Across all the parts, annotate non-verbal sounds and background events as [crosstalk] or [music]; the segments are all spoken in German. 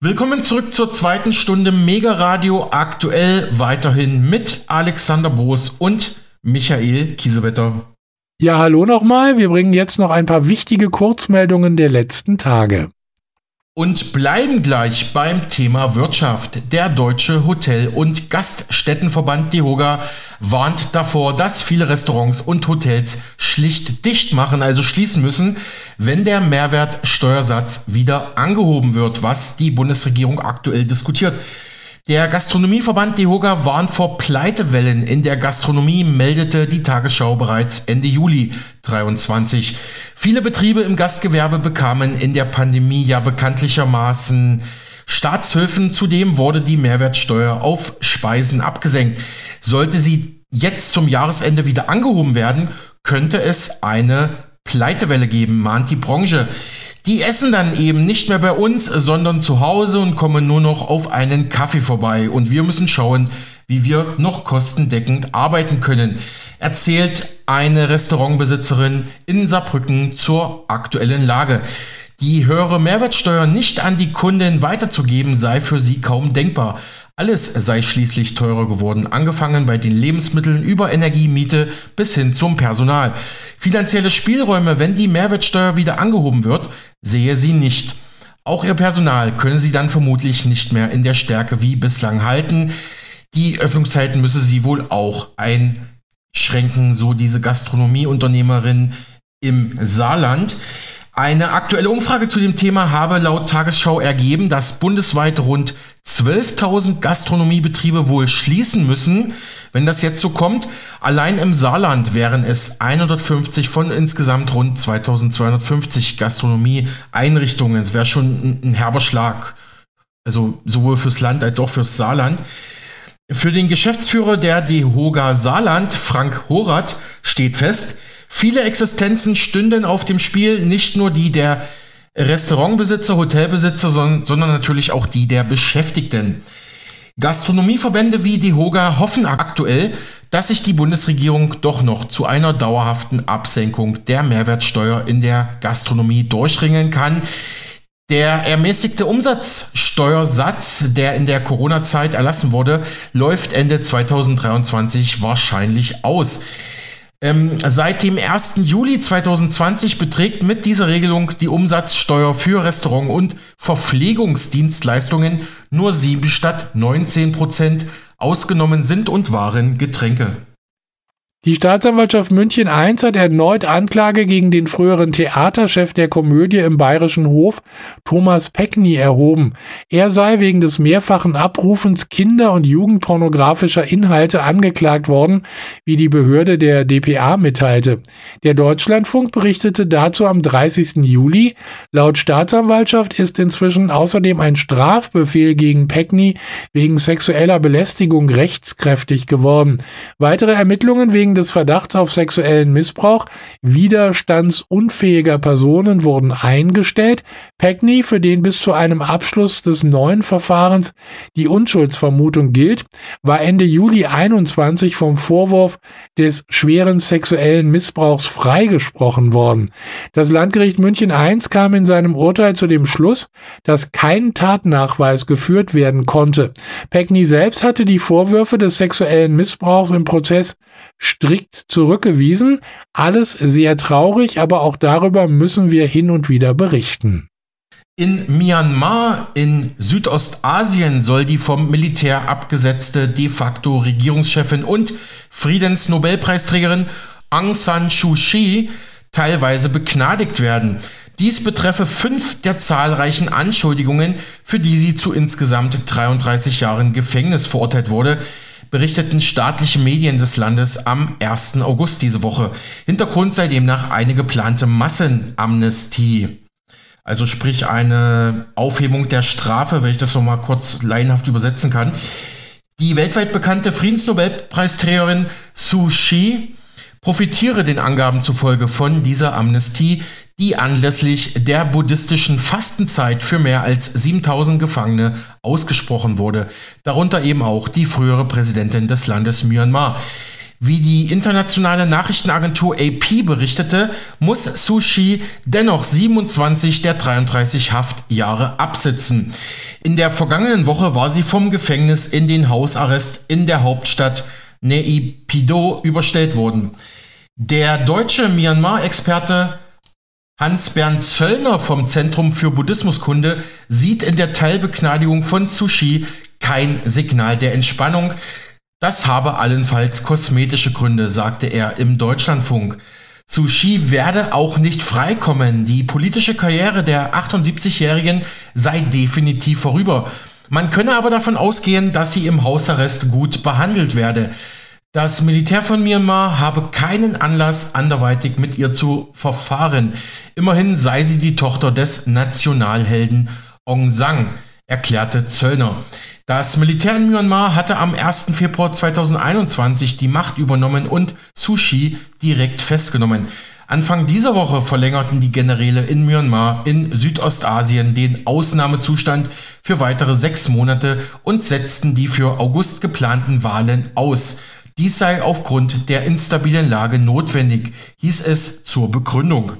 Willkommen zurück zur zweiten Stunde Mega Radio aktuell weiterhin mit Alexander Boos und Michael Kiesewetter. Ja, hallo nochmal. Wir bringen jetzt noch ein paar wichtige Kurzmeldungen der letzten Tage. Und bleiben gleich beim Thema Wirtschaft. Der Deutsche Hotel- und Gaststättenverband DEHOGA warnt davor, dass viele Restaurants und Hotels schlicht dicht machen, also schließen müssen, wenn der Mehrwertsteuersatz wieder angehoben wird, was die Bundesregierung aktuell diskutiert. Der Gastronomieverband DEHOGA warnt vor Pleitewellen in der Gastronomie, meldete die Tagesschau bereits Ende Juli 23. Viele Betriebe im Gastgewerbe bekamen in der Pandemie ja bekanntlichermaßen Staatshilfen. Zudem wurde die Mehrwertsteuer auf Speisen abgesenkt. Sollte sie jetzt zum Jahresende wieder angehoben werden, könnte es eine Pleitewelle geben, mahnt die Branche. Die essen dann eben nicht mehr bei uns, sondern zu Hause und kommen nur noch auf einen Kaffee vorbei. Und wir müssen schauen, wie wir noch kostendeckend arbeiten können, erzählt eine Restaurantbesitzerin in Saarbrücken zur aktuellen Lage. Die höhere Mehrwertsteuer nicht an die Kunden weiterzugeben, sei für sie kaum denkbar. Alles sei schließlich teurer geworden, angefangen bei den Lebensmitteln über Energie, Miete bis hin zum Personal. Finanzielle Spielräume, wenn die Mehrwertsteuer wieder angehoben wird, sehe sie nicht. Auch ihr Personal könne sie dann vermutlich nicht mehr in der Stärke wie bislang halten. Die Öffnungszeiten müsse sie wohl auch einschränken, so diese Gastronomieunternehmerin im Saarland. Eine aktuelle Umfrage zu dem Thema habe laut Tagesschau ergeben, dass bundesweit rund 12.000 Gastronomiebetriebe wohl schließen müssen, wenn das jetzt so kommt. Allein im Saarland wären es 150 von insgesamt rund 2250 Gastronomieeinrichtungen. Das wäre schon ein, herber Schlag. Also sowohl fürs Land als auch fürs Saarland. Für den Geschäftsführer der DEHOGA Saarland, Frank Horath, steht fest, Viele Existenzen stünden auf dem Spiel, nicht nur die der Restaurantbesitzer, Hotelbesitzer, sondern natürlich auch die der Beschäftigten. Gastronomieverbände wie die Hoga hoffen aktuell, dass sich die Bundesregierung doch noch zu einer dauerhaften Absenkung der Mehrwertsteuer in der Gastronomie durchringen kann. Der ermäßigte Umsatzsteuersatz, der in der Corona-Zeit erlassen wurde, läuft Ende 2023 wahrscheinlich aus. Ähm, seit dem 1. Juli 2020 beträgt mit dieser Regelung die Umsatzsteuer für Restaurant- und Verpflegungsdienstleistungen nur 7 statt 19 Prozent. Ausgenommen sind und waren Getränke. Die Staatsanwaltschaft München I hat erneut Anklage gegen den früheren Theaterchef der Komödie im Bayerischen Hof, Thomas Peckny, erhoben. Er sei wegen des mehrfachen Abrufens kinder- und jugendpornografischer Inhalte angeklagt worden, wie die Behörde der DPA mitteilte. Der Deutschlandfunk berichtete dazu am 30. Juli. Laut Staatsanwaltschaft ist inzwischen außerdem ein Strafbefehl gegen Peckny wegen sexueller Belästigung rechtskräftig geworden. Weitere Ermittlungen wegen wegen des Verdachts auf sexuellen Missbrauch widerstandsunfähiger Personen wurden eingestellt. Peckney, für den bis zu einem Abschluss des neuen Verfahrens die Unschuldsvermutung gilt, war Ende Juli 21 vom Vorwurf des schweren sexuellen Missbrauchs freigesprochen worden. Das Landgericht München I kam in seinem Urteil zu dem Schluss, dass kein Tatnachweis geführt werden konnte. Peckney selbst hatte die Vorwürfe des sexuellen Missbrauchs im Prozess strikt zurückgewiesen. Alles sehr traurig, aber auch darüber müssen wir hin und wieder berichten. In Myanmar in Südostasien soll die vom Militär abgesetzte de facto Regierungschefin und Friedensnobelpreisträgerin Aung San Suu Kyi teilweise begnadigt werden. Dies betreffe fünf der zahlreichen Anschuldigungen, für die sie zu insgesamt 33 Jahren Gefängnis verurteilt wurde, berichteten staatliche Medien des Landes am 1. August diese Woche. Hintergrund sei demnach eine geplante Massenamnestie. Also sprich eine Aufhebung der Strafe, wenn ich das so mal kurz laienhaft übersetzen kann. Die weltweit bekannte Friedensnobelpreisträgerin Suu Kyi profitiere den Angaben zufolge von dieser Amnestie, die anlässlich der buddhistischen Fastenzeit für mehr als 7000 Gefangene ausgesprochen wurde, darunter eben auch die frühere Präsidentin des Landes Myanmar. Wie die internationale Nachrichtenagentur AP berichtete, muss Sushi dennoch 27 der 33 Haftjahre absitzen. In der vergangenen Woche war sie vom Gefängnis in den Hausarrest in der Hauptstadt Neipido überstellt worden. Der deutsche Myanmar-Experte Hans-Bernd Zöllner vom Zentrum für Buddhismuskunde sieht in der Teilbegnadigung von Sushi kein Signal der Entspannung. Das habe allenfalls kosmetische Gründe, sagte er im Deutschlandfunk. Sushi werde auch nicht freikommen. Die politische Karriere der 78-Jährigen sei definitiv vorüber. Man könne aber davon ausgehen, dass sie im Hausarrest gut behandelt werde. Das Militär von Myanmar habe keinen Anlass, anderweitig mit ihr zu verfahren. Immerhin sei sie die Tochter des Nationalhelden Aung San, erklärte Zöllner. Das Militär in Myanmar hatte am 1. Februar 2021 die Macht übernommen und Sushi direkt festgenommen. Anfang dieser Woche verlängerten die Generäle in Myanmar in Südostasien den Ausnahmezustand für weitere sechs Monate und setzten die für August geplanten Wahlen aus. Dies sei aufgrund der instabilen Lage notwendig, hieß es zur Begründung.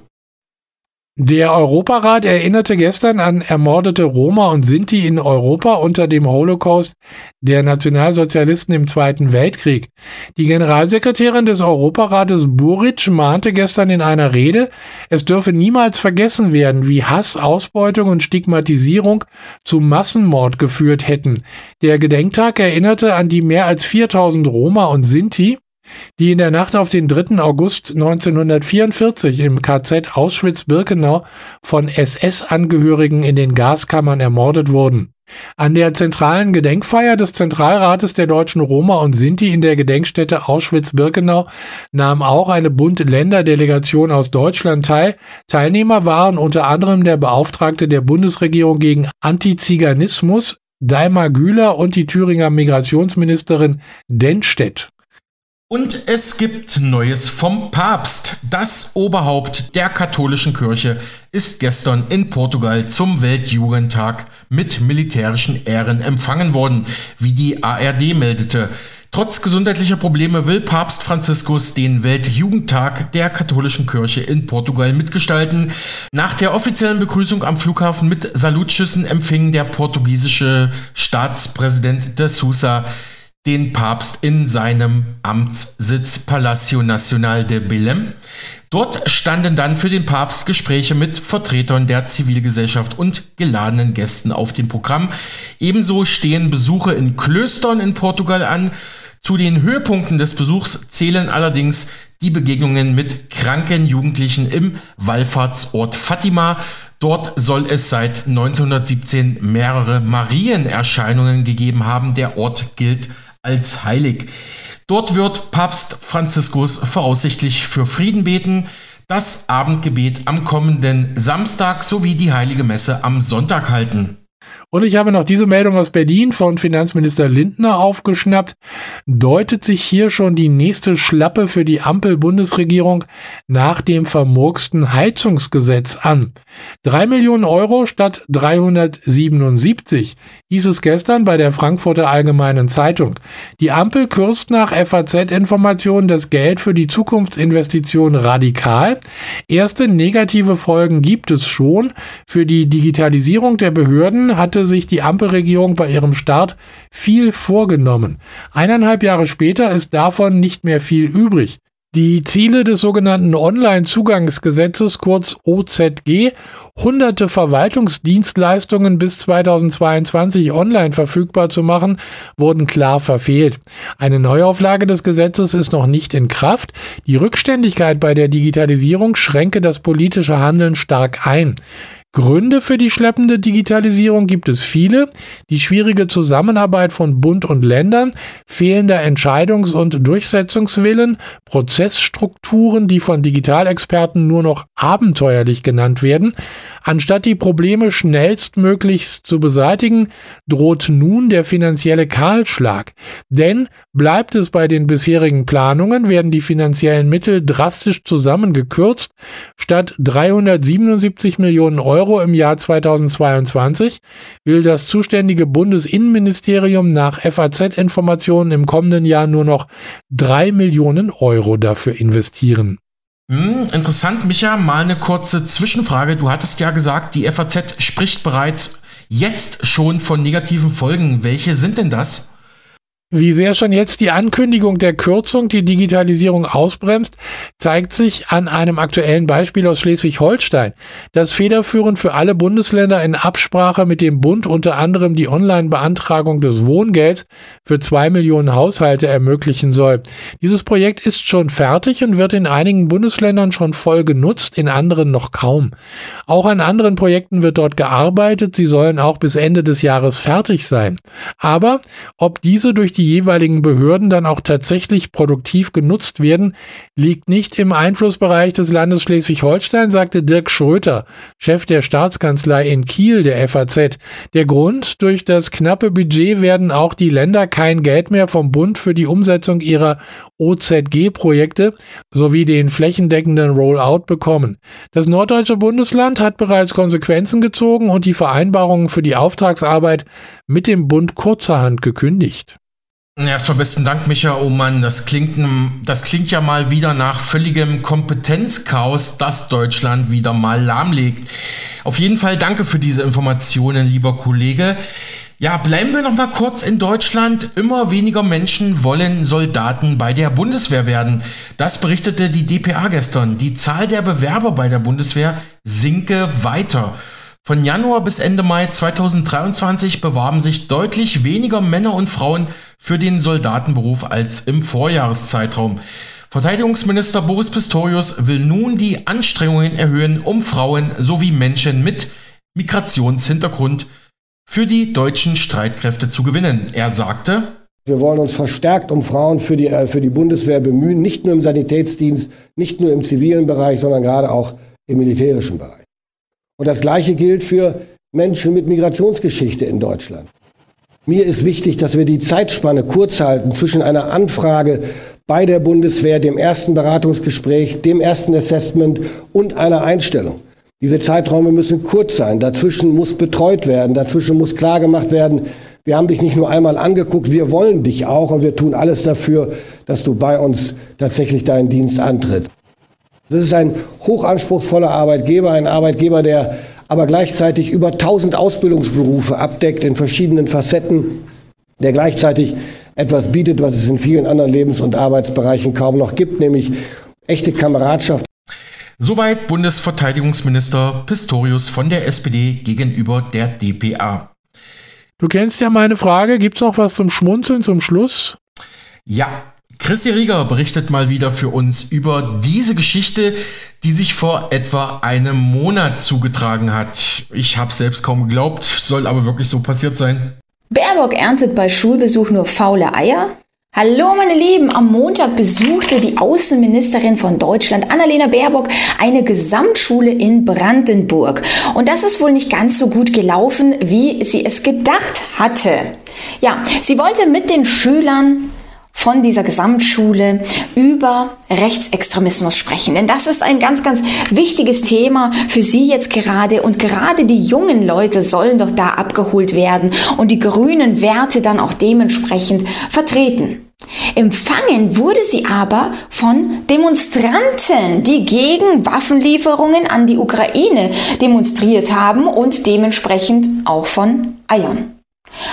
Der Europarat erinnerte gestern an ermordete Roma und Sinti in Europa unter dem Holocaust der Nationalsozialisten im Zweiten Weltkrieg. Die Generalsekretärin des Europarates Buric mahnte gestern in einer Rede, es dürfe niemals vergessen werden, wie Hass, Ausbeutung und Stigmatisierung zu Massenmord geführt hätten. Der Gedenktag erinnerte an die mehr als 4000 Roma und Sinti, die in der Nacht auf den 3. August 1944 im KZ Auschwitz-Birkenau von SS-Angehörigen in den Gaskammern ermordet wurden. An der zentralen Gedenkfeier des Zentralrates der deutschen Roma und Sinti in der Gedenkstätte Auschwitz-Birkenau nahm auch eine Bund-Länder-Delegation aus Deutschland teil. Teilnehmer waren unter anderem der Beauftragte der Bundesregierung gegen Antiziganismus, Daimar Güler und die Thüringer Migrationsministerin Dennstedt. Und es gibt Neues vom Papst. Das Oberhaupt der katholischen Kirche ist gestern in Portugal zum Weltjugendtag mit militärischen Ehren empfangen worden, wie die ARD meldete. Trotz gesundheitlicher Probleme will Papst Franziskus den Weltjugendtag der katholischen Kirche in Portugal mitgestalten. Nach der offiziellen Begrüßung am Flughafen mit Salutschüssen empfing der portugiesische Staatspräsident de Sousa den Papst in seinem Amtssitz Palacio Nacional de Belém. Dort standen dann für den Papst Gespräche mit Vertretern der Zivilgesellschaft und geladenen Gästen auf dem Programm. Ebenso stehen Besuche in Klöstern in Portugal an. Zu den Höhepunkten des Besuchs zählen allerdings die Begegnungen mit kranken Jugendlichen im Wallfahrtsort Fatima. Dort soll es seit 1917 mehrere Marienerscheinungen gegeben haben. Der Ort gilt als heilig. Dort wird Papst Franziskus voraussichtlich für Frieden beten, das Abendgebet am kommenden Samstag sowie die heilige Messe am Sonntag halten. Und ich habe noch diese Meldung aus Berlin von Finanzminister Lindner aufgeschnappt. Deutet sich hier schon die nächste Schlappe für die Ampel-Bundesregierung nach dem vermurksten Heizungsgesetz an. Drei Millionen Euro statt 377 hieß es gestern bei der Frankfurter Allgemeinen Zeitung. Die Ampel kürzt nach FAZ-Informationen das Geld für die Zukunftsinvestition radikal. Erste negative Folgen gibt es schon. Für die Digitalisierung der Behörden hatte sich die Ampelregierung bei ihrem Start viel vorgenommen. Eineinhalb Jahre später ist davon nicht mehr viel übrig. Die Ziele des sogenannten Online-Zugangsgesetzes, kurz OZG, hunderte Verwaltungsdienstleistungen bis 2022 online verfügbar zu machen, wurden klar verfehlt. Eine Neuauflage des Gesetzes ist noch nicht in Kraft. Die Rückständigkeit bei der Digitalisierung schränke das politische Handeln stark ein. Gründe für die schleppende Digitalisierung gibt es viele. Die schwierige Zusammenarbeit von Bund und Ländern, fehlender Entscheidungs- und Durchsetzungswillen, Prozessstrukturen, die von Digitalexperten nur noch abenteuerlich genannt werden. Anstatt die Probleme schnellstmöglichst zu beseitigen, droht nun der finanzielle Kahlschlag. Denn bleibt es bei den bisherigen Planungen, werden die finanziellen Mittel drastisch zusammengekürzt. Statt 377 Millionen Euro im Jahr 2022 will das zuständige Bundesinnenministerium nach FAZ-Informationen im kommenden Jahr nur noch drei Millionen Euro dafür investieren. Hm, interessant, Micha, mal eine kurze Zwischenfrage. Du hattest ja gesagt, die FAZ spricht bereits jetzt schon von negativen Folgen. Welche sind denn das? Wie sehr schon jetzt die Ankündigung der Kürzung die Digitalisierung ausbremst, zeigt sich an einem aktuellen Beispiel aus Schleswig-Holstein, das federführend für alle Bundesländer in Absprache mit dem Bund unter anderem die Online-Beantragung des Wohngelds für zwei Millionen Haushalte ermöglichen soll. Dieses Projekt ist schon fertig und wird in einigen Bundesländern schon voll genutzt, in anderen noch kaum. Auch an anderen Projekten wird dort gearbeitet, sie sollen auch bis Ende des Jahres fertig sein. Aber ob diese durch die jeweiligen Behörden dann auch tatsächlich produktiv genutzt werden, liegt nicht im Einflussbereich des Landes Schleswig-Holstein, sagte Dirk Schröter, Chef der Staatskanzlei in Kiel der FAZ. Der Grund, durch das knappe Budget werden auch die Länder kein Geld mehr vom Bund für die Umsetzung ihrer OZG-Projekte sowie den flächendeckenden Rollout bekommen. Das norddeutsche Bundesland hat bereits Konsequenzen gezogen und die Vereinbarungen für die Auftragsarbeit mit dem Bund kurzerhand gekündigt. Erstmal besten Dank, Micha. Oh Mann, das klingt, das klingt ja mal wieder nach völligem Kompetenzchaos, das Deutschland wieder mal lahmlegt. Auf jeden Fall danke für diese Informationen, lieber Kollege. Ja, bleiben wir noch mal kurz in Deutschland. Immer weniger Menschen wollen Soldaten bei der Bundeswehr werden. Das berichtete die DPA gestern. Die Zahl der Bewerber bei der Bundeswehr sinke weiter. Von Januar bis Ende Mai 2023 bewarben sich deutlich weniger Männer und Frauen für den Soldatenberuf als im Vorjahreszeitraum. Verteidigungsminister Boris Pistorius will nun die Anstrengungen erhöhen, um Frauen sowie Menschen mit Migrationshintergrund für die deutschen Streitkräfte zu gewinnen. Er sagte, wir wollen uns verstärkt um Frauen für die, äh, für die Bundeswehr bemühen, nicht nur im Sanitätsdienst, nicht nur im zivilen Bereich, sondern gerade auch im militärischen Bereich. Und das Gleiche gilt für Menschen mit Migrationsgeschichte in Deutschland. Mir ist wichtig, dass wir die Zeitspanne kurz halten zwischen einer Anfrage bei der Bundeswehr, dem ersten Beratungsgespräch, dem ersten Assessment und einer Einstellung. Diese Zeiträume müssen kurz sein. Dazwischen muss betreut werden. Dazwischen muss klargemacht werden, wir haben dich nicht nur einmal angeguckt, wir wollen dich auch und wir tun alles dafür, dass du bei uns tatsächlich deinen Dienst antrittst. Das ist ein hochanspruchsvoller Arbeitgeber, ein Arbeitgeber, der aber gleichzeitig über 1000 Ausbildungsberufe abdeckt in verschiedenen Facetten, der gleichzeitig etwas bietet, was es in vielen anderen Lebens- und Arbeitsbereichen kaum noch gibt, nämlich echte Kameradschaft. Soweit Bundesverteidigungsminister Pistorius von der SPD gegenüber der DPA. Du kennst ja meine Frage, gibt es noch was zum Schmunzeln zum Schluss? Ja, Christi Rieger berichtet mal wieder für uns über diese Geschichte, die sich vor etwa einem Monat zugetragen hat. Ich habe selbst kaum geglaubt, soll aber wirklich so passiert sein. Baerbock erntet bei Schulbesuch nur faule Eier? Hallo meine Lieben, am Montag besuchte die Außenministerin von Deutschland, Annalena Baerbock, eine Gesamtschule in Brandenburg. Und das ist wohl nicht ganz so gut gelaufen, wie sie es gedacht hatte. Ja, sie wollte mit den Schülern von dieser Gesamtschule über Rechtsextremismus sprechen. Denn das ist ein ganz, ganz wichtiges Thema für Sie jetzt gerade. Und gerade die jungen Leute sollen doch da abgeholt werden und die grünen Werte dann auch dementsprechend vertreten. Empfangen wurde sie aber von Demonstranten, die gegen Waffenlieferungen an die Ukraine demonstriert haben und dementsprechend auch von Eiern.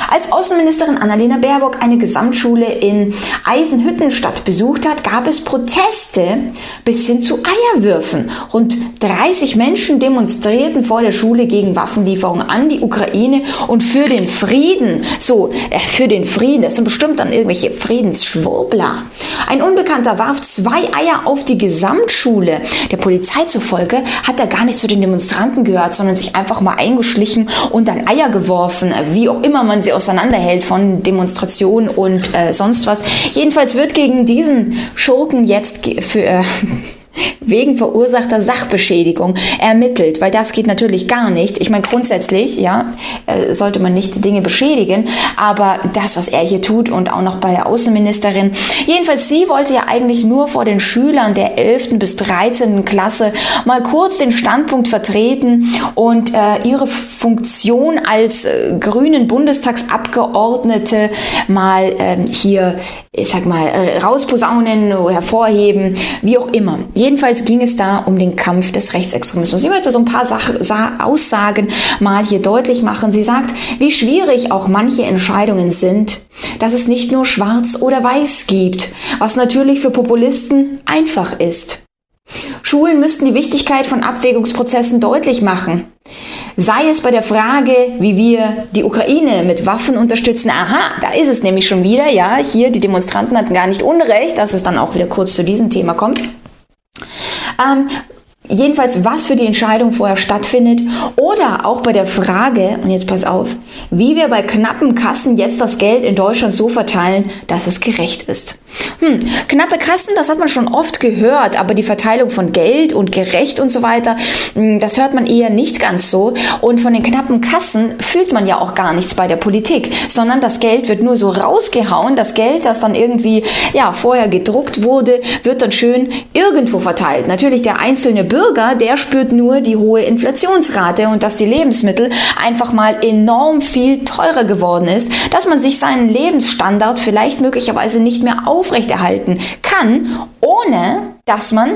Als Außenministerin Annalena Baerbock eine Gesamtschule in Eisenhüttenstadt besucht hat, gab es Proteste bis hin zu Eierwürfen. Rund 30 Menschen demonstrierten vor der Schule gegen Waffenlieferungen an die Ukraine und für den Frieden. So, äh, für den Frieden. Das sind bestimmt dann irgendwelche Friedensschwurbler. Ein Unbekannter warf zwei Eier auf die Gesamtschule. Der Polizei zufolge hat er gar nicht zu den Demonstranten gehört, sondern sich einfach mal eingeschlichen und dann Eier geworfen, wie auch immer man sie auseinanderhält von Demonstrationen und äh, sonst was. Jedenfalls wird gegen diesen Schurken jetzt für, äh, [laughs] wegen verursachter Sachbeschädigung ermittelt, weil das geht natürlich gar nicht. Ich meine, grundsätzlich, ja, äh, sollte man nicht Dinge beschädigen, aber das, was er hier tut und auch noch bei der Außenministerin, jedenfalls sie wollte ja eigentlich nur vor den Schülern der 11. bis 13. Klasse mal kurz den Standpunkt vertreten und äh, ihre Funktion als äh, grünen Bundestagsabgeordnete mal äh, hier, ich sag mal, äh, rausposaunen, hervorheben, wie auch immer. Jedenfalls ging es da um den Kampf des Rechtsextremismus. Ich möchte so ein paar Sach Aussagen mal hier deutlich machen. Sie sagt, wie schwierig auch manche Entscheidungen sind, dass es nicht nur schwarz oder weiß gibt, was natürlich für Populisten einfach ist. Schulen müssten die Wichtigkeit von Abwägungsprozessen deutlich machen. Sei es bei der Frage, wie wir die Ukraine mit Waffen unterstützen. Aha, da ist es nämlich schon wieder. Ja, hier, die Demonstranten hatten gar nicht Unrecht, dass es dann auch wieder kurz zu diesem Thema kommt. Ähm, Jedenfalls, was für die Entscheidung vorher stattfindet oder auch bei der Frage, und jetzt pass auf, wie wir bei knappen Kassen jetzt das Geld in Deutschland so verteilen, dass es gerecht ist. Hm, knappe Kassen, das hat man schon oft gehört, aber die Verteilung von Geld und gerecht und so weiter, hm, das hört man eher nicht ganz so. Und von den knappen Kassen fühlt man ja auch gar nichts bei der Politik, sondern das Geld wird nur so rausgehauen. Das Geld, das dann irgendwie ja vorher gedruckt wurde, wird dann schön irgendwo verteilt. Natürlich der einzelne Bürger, der spürt nur die hohe Inflationsrate und dass die Lebensmittel einfach mal enorm viel teurer geworden ist, dass man sich seinen Lebensstandard vielleicht möglicherweise nicht mehr aufrechterhalten kann, ohne dass man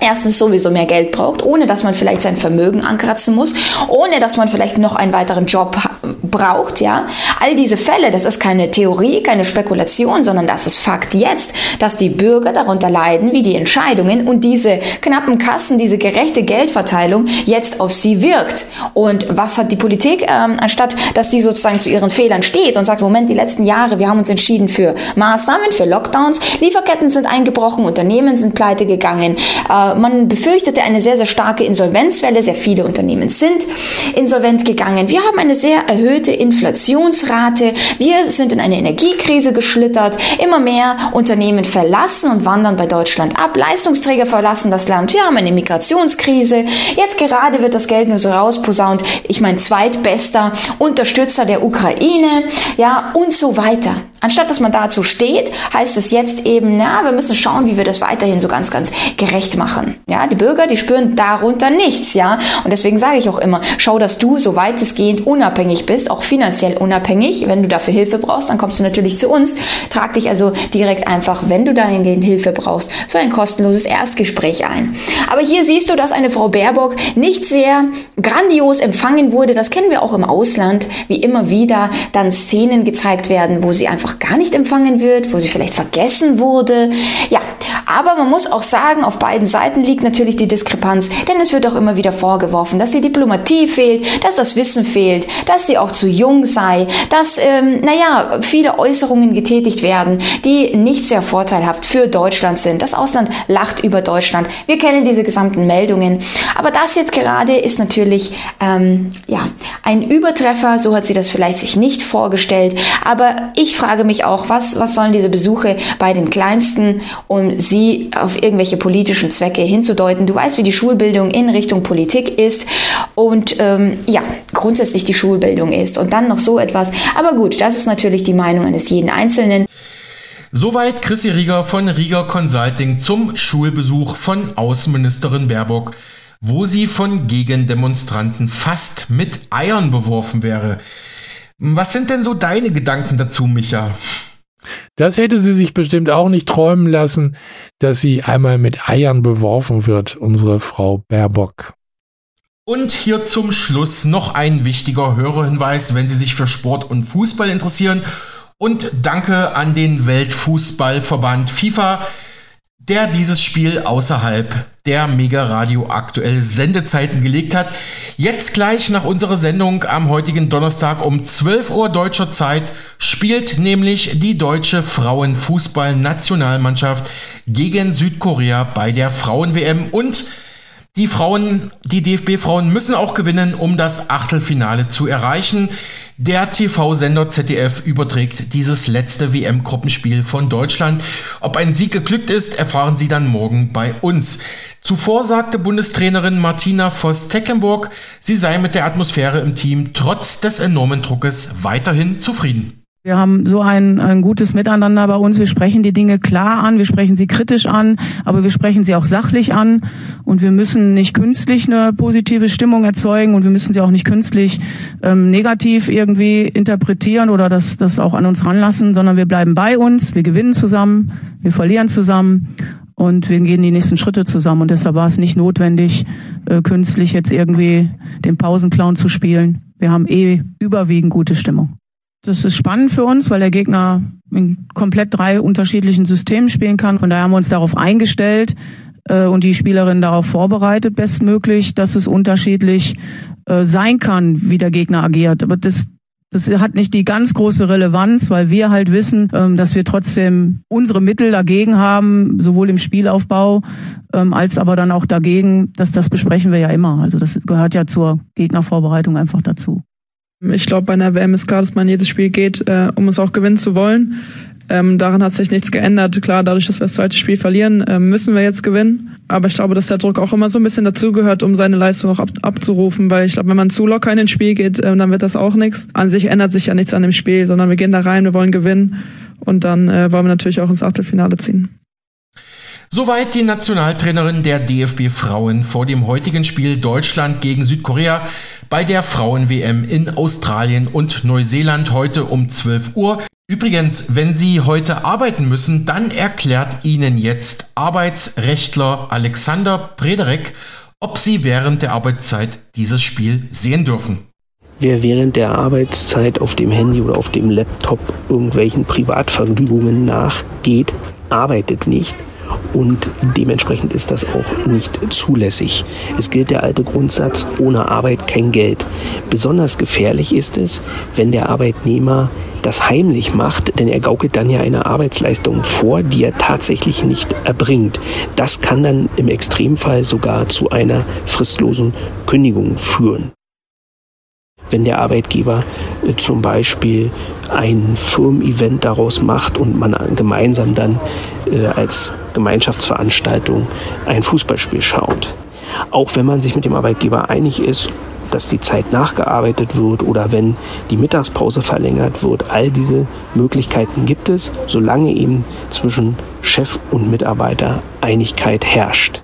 erstens sowieso mehr Geld braucht, ohne dass man vielleicht sein Vermögen ankratzen muss, ohne dass man vielleicht noch einen weiteren Job braucht, ja. All diese Fälle, das ist keine Theorie, keine Spekulation, sondern das ist Fakt jetzt, dass die Bürger darunter leiden, wie die Entscheidungen und diese knappen Kassen, diese gerechte Geldverteilung jetzt auf sie wirkt. Und was hat die Politik, ähm, anstatt dass sie sozusagen zu ihren Fehlern steht und sagt, Moment, die letzten Jahre, wir haben uns entschieden für Maßnahmen, für Lockdowns, Lieferketten sind eingebrochen, Unternehmen sind pleite gegangen, äh, man befürchtete eine sehr, sehr starke Insolvenzwelle. Sehr viele Unternehmen sind insolvent gegangen. Wir haben eine sehr erhöhte Inflationsrate. Wir sind in eine Energiekrise geschlittert. Immer mehr Unternehmen verlassen und wandern bei Deutschland ab. Leistungsträger verlassen das Land. Wir haben eine Migrationskrise. Jetzt gerade wird das Geld nur so rausposaunt. Ich mein zweitbester Unterstützer der Ukraine. Ja, und so weiter. Anstatt dass man dazu steht, heißt es jetzt eben, na, wir müssen schauen, wie wir das weiterhin so ganz, ganz gerecht machen. Ja, die Bürger, die spüren darunter nichts, ja. Und deswegen sage ich auch immer, schau, dass du so weitestgehend unabhängig bist, auch finanziell unabhängig. Wenn du dafür Hilfe brauchst, dann kommst du natürlich zu uns. Trag dich also direkt einfach, wenn du dahingehend Hilfe brauchst, für ein kostenloses Erstgespräch ein. Aber hier siehst du, dass eine Frau Baerbock nicht sehr grandios empfangen wurde. Das kennen wir auch im Ausland, wie immer wieder dann Szenen gezeigt werden, wo sie einfach gar nicht empfangen wird, wo sie vielleicht vergessen wurde. Ja, aber man muss auch sagen, auf beiden Seiten liegt natürlich die Diskrepanz, denn es wird auch immer wieder vorgeworfen, dass die Diplomatie fehlt, dass das Wissen fehlt, dass sie auch zu jung sei, dass, ähm, naja, viele Äußerungen getätigt werden, die nicht sehr vorteilhaft für Deutschland sind. Das Ausland lacht über Deutschland. Wir kennen diese gesamten Meldungen. Aber das jetzt gerade ist natürlich, ähm, ja, ein Übertreffer, so hat sie das vielleicht sich nicht vorgestellt. Aber ich frage mich auch, was, was sollen diese Besuche bei den Kleinsten, um sie auf irgendwelche politischen Zwecke hinzudeuten? Du weißt, wie die Schulbildung in Richtung Politik ist und ähm, ja, grundsätzlich die Schulbildung ist. Und dann noch so etwas. Aber gut, das ist natürlich die Meinung eines jeden Einzelnen. Soweit Chrissy Rieger von Rieger Consulting zum Schulbesuch von Außenministerin Baerbock, wo sie von Gegendemonstranten fast mit Eiern beworfen wäre. Was sind denn so deine Gedanken dazu, Micha? Das hätte sie sich bestimmt auch nicht träumen lassen, dass sie einmal mit Eiern beworfen wird, unsere Frau Baerbock. Und hier zum Schluss noch ein wichtiger Hörerhinweis, wenn Sie sich für Sport und Fußball interessieren. Und danke an den Weltfußballverband FIFA, der dieses Spiel außerhalb der Mega Radio aktuell Sendezeiten gelegt hat. Jetzt gleich nach unserer Sendung am heutigen Donnerstag um 12 Uhr deutscher Zeit spielt nämlich die deutsche Frauenfußball-Nationalmannschaft gegen Südkorea bei der Frauen-WM und die Frauen, die DFB-Frauen müssen auch gewinnen, um das Achtelfinale zu erreichen. Der TV-Sender ZDF überträgt dieses letzte WM-Gruppenspiel von Deutschland. Ob ein Sieg geglückt ist, erfahren Sie dann morgen bei uns. Zuvor sagte Bundestrainerin Martina Voss-Tecklenburg, sie sei mit der Atmosphäre im Team trotz des enormen Druckes weiterhin zufrieden. Wir haben so ein, ein gutes Miteinander bei uns. Wir sprechen die Dinge klar an, wir sprechen sie kritisch an, aber wir sprechen sie auch sachlich an. Und wir müssen nicht künstlich eine positive Stimmung erzeugen und wir müssen sie auch nicht künstlich ähm, negativ irgendwie interpretieren oder das, das auch an uns ranlassen, sondern wir bleiben bei uns, wir gewinnen zusammen, wir verlieren zusammen und wir gehen die nächsten Schritte zusammen. Und deshalb war es nicht notwendig, äh, künstlich jetzt irgendwie den Pausenclown zu spielen. Wir haben eh überwiegend gute Stimmung. Das ist spannend für uns, weil der Gegner in komplett drei unterschiedlichen Systemen spielen kann. Von daher haben wir uns darauf eingestellt äh, und die Spielerin darauf vorbereitet, bestmöglich, dass es unterschiedlich äh, sein kann, wie der Gegner agiert. Aber das, das hat nicht die ganz große Relevanz, weil wir halt wissen, ähm, dass wir trotzdem unsere Mittel dagegen haben, sowohl im Spielaufbau ähm, als aber dann auch dagegen. Das, das besprechen wir ja immer. Also das gehört ja zur Gegnervorbereitung einfach dazu. Ich glaube, bei einer WM ist klar, dass man jedes Spiel geht, äh, um es auch gewinnen zu wollen. Ähm, daran hat sich nichts geändert. Klar, dadurch, dass wir das zweite Spiel verlieren, äh, müssen wir jetzt gewinnen. Aber ich glaube, dass der Druck auch immer so ein bisschen dazugehört, um seine Leistung auch ab abzurufen. Weil ich glaube, wenn man zu locker in ein Spiel geht, äh, dann wird das auch nichts. An sich ändert sich ja nichts an dem Spiel, sondern wir gehen da rein, wir wollen gewinnen. Und dann äh, wollen wir natürlich auch ins Achtelfinale ziehen. Soweit die Nationaltrainerin der DFB Frauen vor dem heutigen Spiel Deutschland gegen Südkorea bei der Frauen-WM in Australien und Neuseeland heute um 12 Uhr. Übrigens, wenn Sie heute arbeiten müssen, dann erklärt Ihnen jetzt Arbeitsrechtler Alexander Prederek, ob Sie während der Arbeitszeit dieses Spiel sehen dürfen. Wer während der Arbeitszeit auf dem Handy oder auf dem Laptop irgendwelchen Privatvergnügungen nachgeht, arbeitet nicht und dementsprechend ist das auch nicht zulässig. Es gilt der alte Grundsatz, ohne Arbeit kein Geld. Besonders gefährlich ist es, wenn der Arbeitnehmer das heimlich macht, denn er gaukelt dann ja eine Arbeitsleistung vor, die er tatsächlich nicht erbringt. Das kann dann im Extremfall sogar zu einer fristlosen Kündigung führen wenn der Arbeitgeber äh, zum Beispiel ein Firmen-Event daraus macht und man gemeinsam dann äh, als Gemeinschaftsveranstaltung ein Fußballspiel schaut. Auch wenn man sich mit dem Arbeitgeber einig ist, dass die Zeit nachgearbeitet wird oder wenn die Mittagspause verlängert wird. All diese Möglichkeiten gibt es, solange eben zwischen Chef und Mitarbeiter Einigkeit herrscht.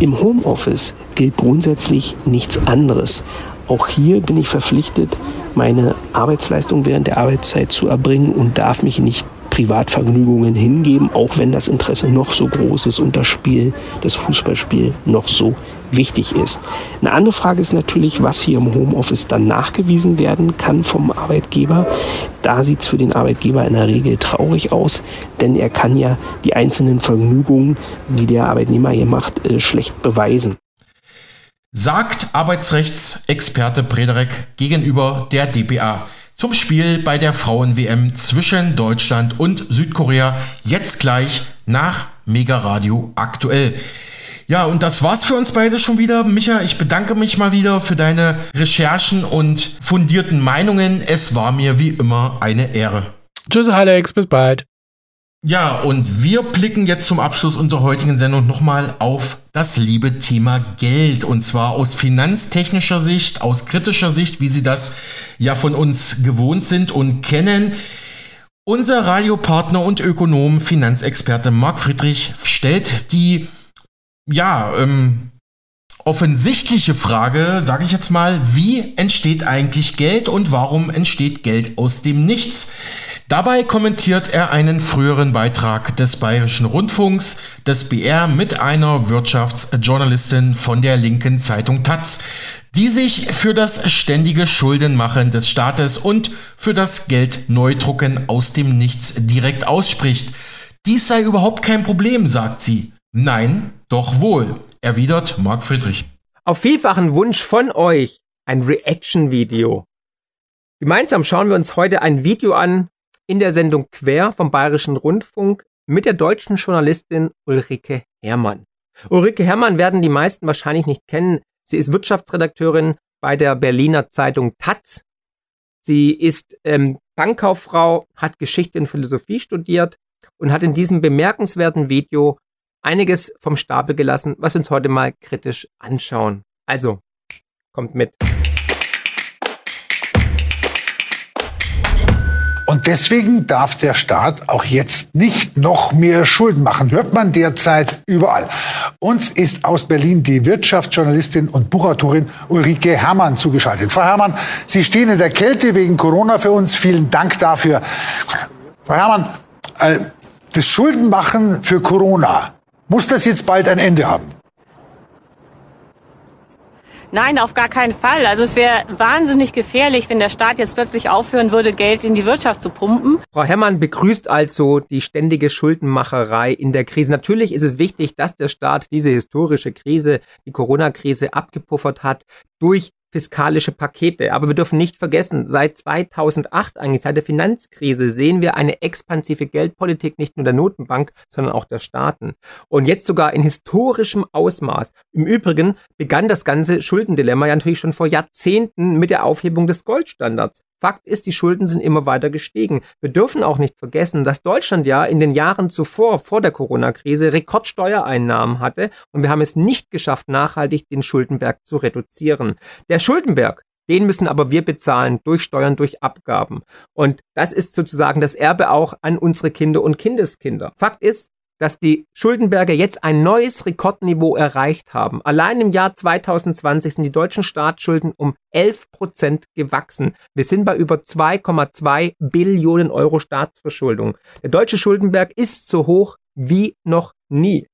Im Homeoffice gilt grundsätzlich nichts anderes. Auch hier bin ich verpflichtet, meine Arbeitsleistung während der Arbeitszeit zu erbringen und darf mich nicht Privatvergnügungen hingeben, auch wenn das Interesse noch so groß ist und das Spiel, das Fußballspiel noch so wichtig ist. Eine andere Frage ist natürlich, was hier im Homeoffice dann nachgewiesen werden kann vom Arbeitgeber. Da sieht es für den Arbeitgeber in der Regel traurig aus, denn er kann ja die einzelnen Vergnügungen, die der Arbeitnehmer hier macht, äh, schlecht beweisen sagt Arbeitsrechtsexperte Prederek gegenüber der DPA. Zum Spiel bei der Frauen-WM zwischen Deutschland und Südkorea jetzt gleich nach Mega Radio aktuell. Ja, und das war's für uns beide schon wieder. Micha, ich bedanke mich mal wieder für deine Recherchen und fundierten Meinungen. Es war mir wie immer eine Ehre. Tschüss, Alex, bis bald. Ja, und wir blicken jetzt zum Abschluss unserer heutigen Sendung nochmal auf das liebe Thema Geld. Und zwar aus finanztechnischer Sicht, aus kritischer Sicht, wie Sie das ja von uns gewohnt sind und kennen. Unser Radiopartner und Ökonom, Finanzexperte Marc Friedrich stellt die, ja, ähm, offensichtliche Frage, sage ich jetzt mal, wie entsteht eigentlich Geld und warum entsteht Geld aus dem Nichts? Dabei kommentiert er einen früheren Beitrag des Bayerischen Rundfunks, des BR, mit einer Wirtschaftsjournalistin von der linken Zeitung Taz, die sich für das ständige Schuldenmachen des Staates und für das Geldneudrucken aus dem Nichts direkt ausspricht. Dies sei überhaupt kein Problem, sagt sie. Nein, doch wohl, erwidert Marc Friedrich. Auf vielfachen Wunsch von euch ein Reaction-Video. Gemeinsam schauen wir uns heute ein Video an, in der Sendung Quer vom Bayerischen Rundfunk mit der deutschen Journalistin Ulrike Herrmann. Ulrike Herrmann werden die meisten wahrscheinlich nicht kennen. Sie ist Wirtschaftsredakteurin bei der Berliner Zeitung Taz. Sie ist ähm, Bankkauffrau, hat Geschichte und Philosophie studiert und hat in diesem bemerkenswerten Video einiges vom Stapel gelassen, was wir uns heute mal kritisch anschauen. Also, kommt mit. Und deswegen darf der Staat auch jetzt nicht noch mehr Schulden machen. Hört man derzeit überall. Uns ist aus Berlin die Wirtschaftsjournalistin und Buchautorin Ulrike Herrmann zugeschaltet. Frau Herrmann, Sie stehen in der Kälte wegen Corona für uns. Vielen Dank dafür. Frau Herrmann, äh, das Schuldenmachen für Corona, muss das jetzt bald ein Ende haben? Nein, auf gar keinen Fall. Also es wäre wahnsinnig gefährlich, wenn der Staat jetzt plötzlich aufhören würde, Geld in die Wirtschaft zu pumpen. Frau Herrmann begrüßt also die ständige Schuldenmacherei in der Krise. Natürlich ist es wichtig, dass der Staat diese historische Krise, die Corona-Krise, abgepuffert hat durch fiskalische Pakete. Aber wir dürfen nicht vergessen, seit 2008, eigentlich seit der Finanzkrise, sehen wir eine expansive Geldpolitik nicht nur der Notenbank, sondern auch der Staaten. Und jetzt sogar in historischem Ausmaß. Im Übrigen begann das ganze Schuldendilemma ja natürlich schon vor Jahrzehnten mit der Aufhebung des Goldstandards. Fakt ist, die Schulden sind immer weiter gestiegen. Wir dürfen auch nicht vergessen, dass Deutschland ja in den Jahren zuvor, vor der Corona-Krise, Rekordsteuereinnahmen hatte und wir haben es nicht geschafft, nachhaltig den Schuldenberg zu reduzieren. Der Schuldenberg, den müssen aber wir bezahlen durch Steuern, durch Abgaben. Und das ist sozusagen das Erbe auch an unsere Kinder und Kindeskinder. Fakt ist, dass die Schuldenberge jetzt ein neues Rekordniveau erreicht haben. Allein im Jahr 2020 sind die deutschen Staatsschulden um 11 Prozent gewachsen. Wir sind bei über 2,2 Billionen Euro Staatsverschuldung. Der deutsche Schuldenberg ist so hoch wie noch nie.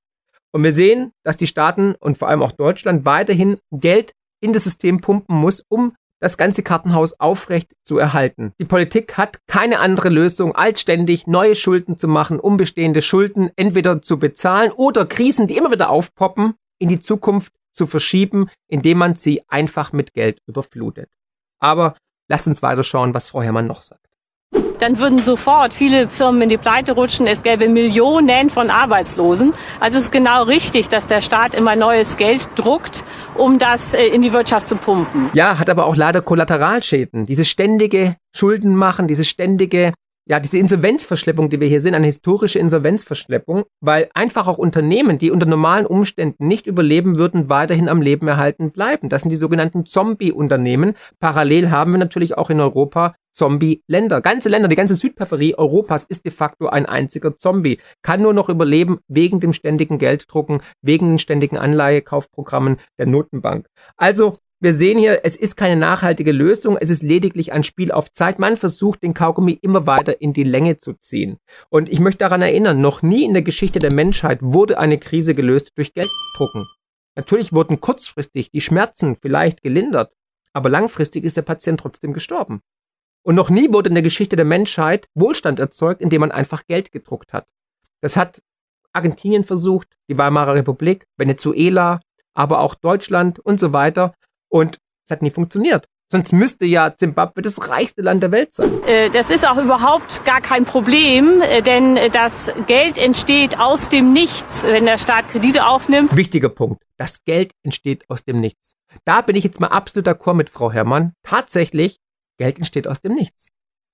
Und wir sehen, dass die Staaten und vor allem auch Deutschland weiterhin Geld in das System pumpen muss, um das ganze Kartenhaus aufrecht zu erhalten. Die Politik hat keine andere Lösung, als ständig neue Schulden zu machen, um bestehende Schulden entweder zu bezahlen oder Krisen, die immer wieder aufpoppen, in die Zukunft zu verschieben, indem man sie einfach mit Geld überflutet. Aber lasst uns weiter schauen, was Frau Herrmann noch sagt dann würden sofort viele Firmen in die Pleite rutschen. Es gäbe Millionen von Arbeitslosen. Also es ist genau richtig, dass der Staat immer neues Geld druckt, um das äh, in die Wirtschaft zu pumpen. Ja, hat aber auch leider Kollateralschäden. Diese ständige Schulden machen, diese ständige ja, diese Insolvenzverschleppung, die wir hier sehen, eine historische Insolvenzverschleppung, weil einfach auch Unternehmen, die unter normalen Umständen nicht überleben würden, weiterhin am Leben erhalten bleiben. Das sind die sogenannten Zombie-Unternehmen. Parallel haben wir natürlich auch in Europa Zombie-Länder. Ganze Länder, die ganze Südperipherie Europas ist de facto ein einziger Zombie. Kann nur noch überleben wegen dem ständigen Gelddrucken, wegen den ständigen Anleihekaufprogrammen der Notenbank. Also wir sehen hier, es ist keine nachhaltige Lösung, es ist lediglich ein Spiel auf Zeit. Man versucht, den Kaugummi immer weiter in die Länge zu ziehen. Und ich möchte daran erinnern, noch nie in der Geschichte der Menschheit wurde eine Krise gelöst durch Gelddrucken. Natürlich wurden kurzfristig die Schmerzen vielleicht gelindert, aber langfristig ist der Patient trotzdem gestorben. Und noch nie wurde in der Geschichte der Menschheit Wohlstand erzeugt, indem man einfach Geld gedruckt hat. Das hat Argentinien versucht, die Weimarer Republik, Venezuela, aber auch Deutschland und so weiter. Und es hat nie funktioniert. Sonst müsste ja Zimbabwe das reichste Land der Welt sein. Äh, das ist auch überhaupt gar kein Problem, äh, denn das Geld entsteht aus dem Nichts, wenn der Staat Kredite aufnimmt. Wichtiger Punkt. Das Geld entsteht aus dem Nichts. Da bin ich jetzt mal absolut d'accord mit Frau Herrmann. Tatsächlich, Geld entsteht aus dem Nichts.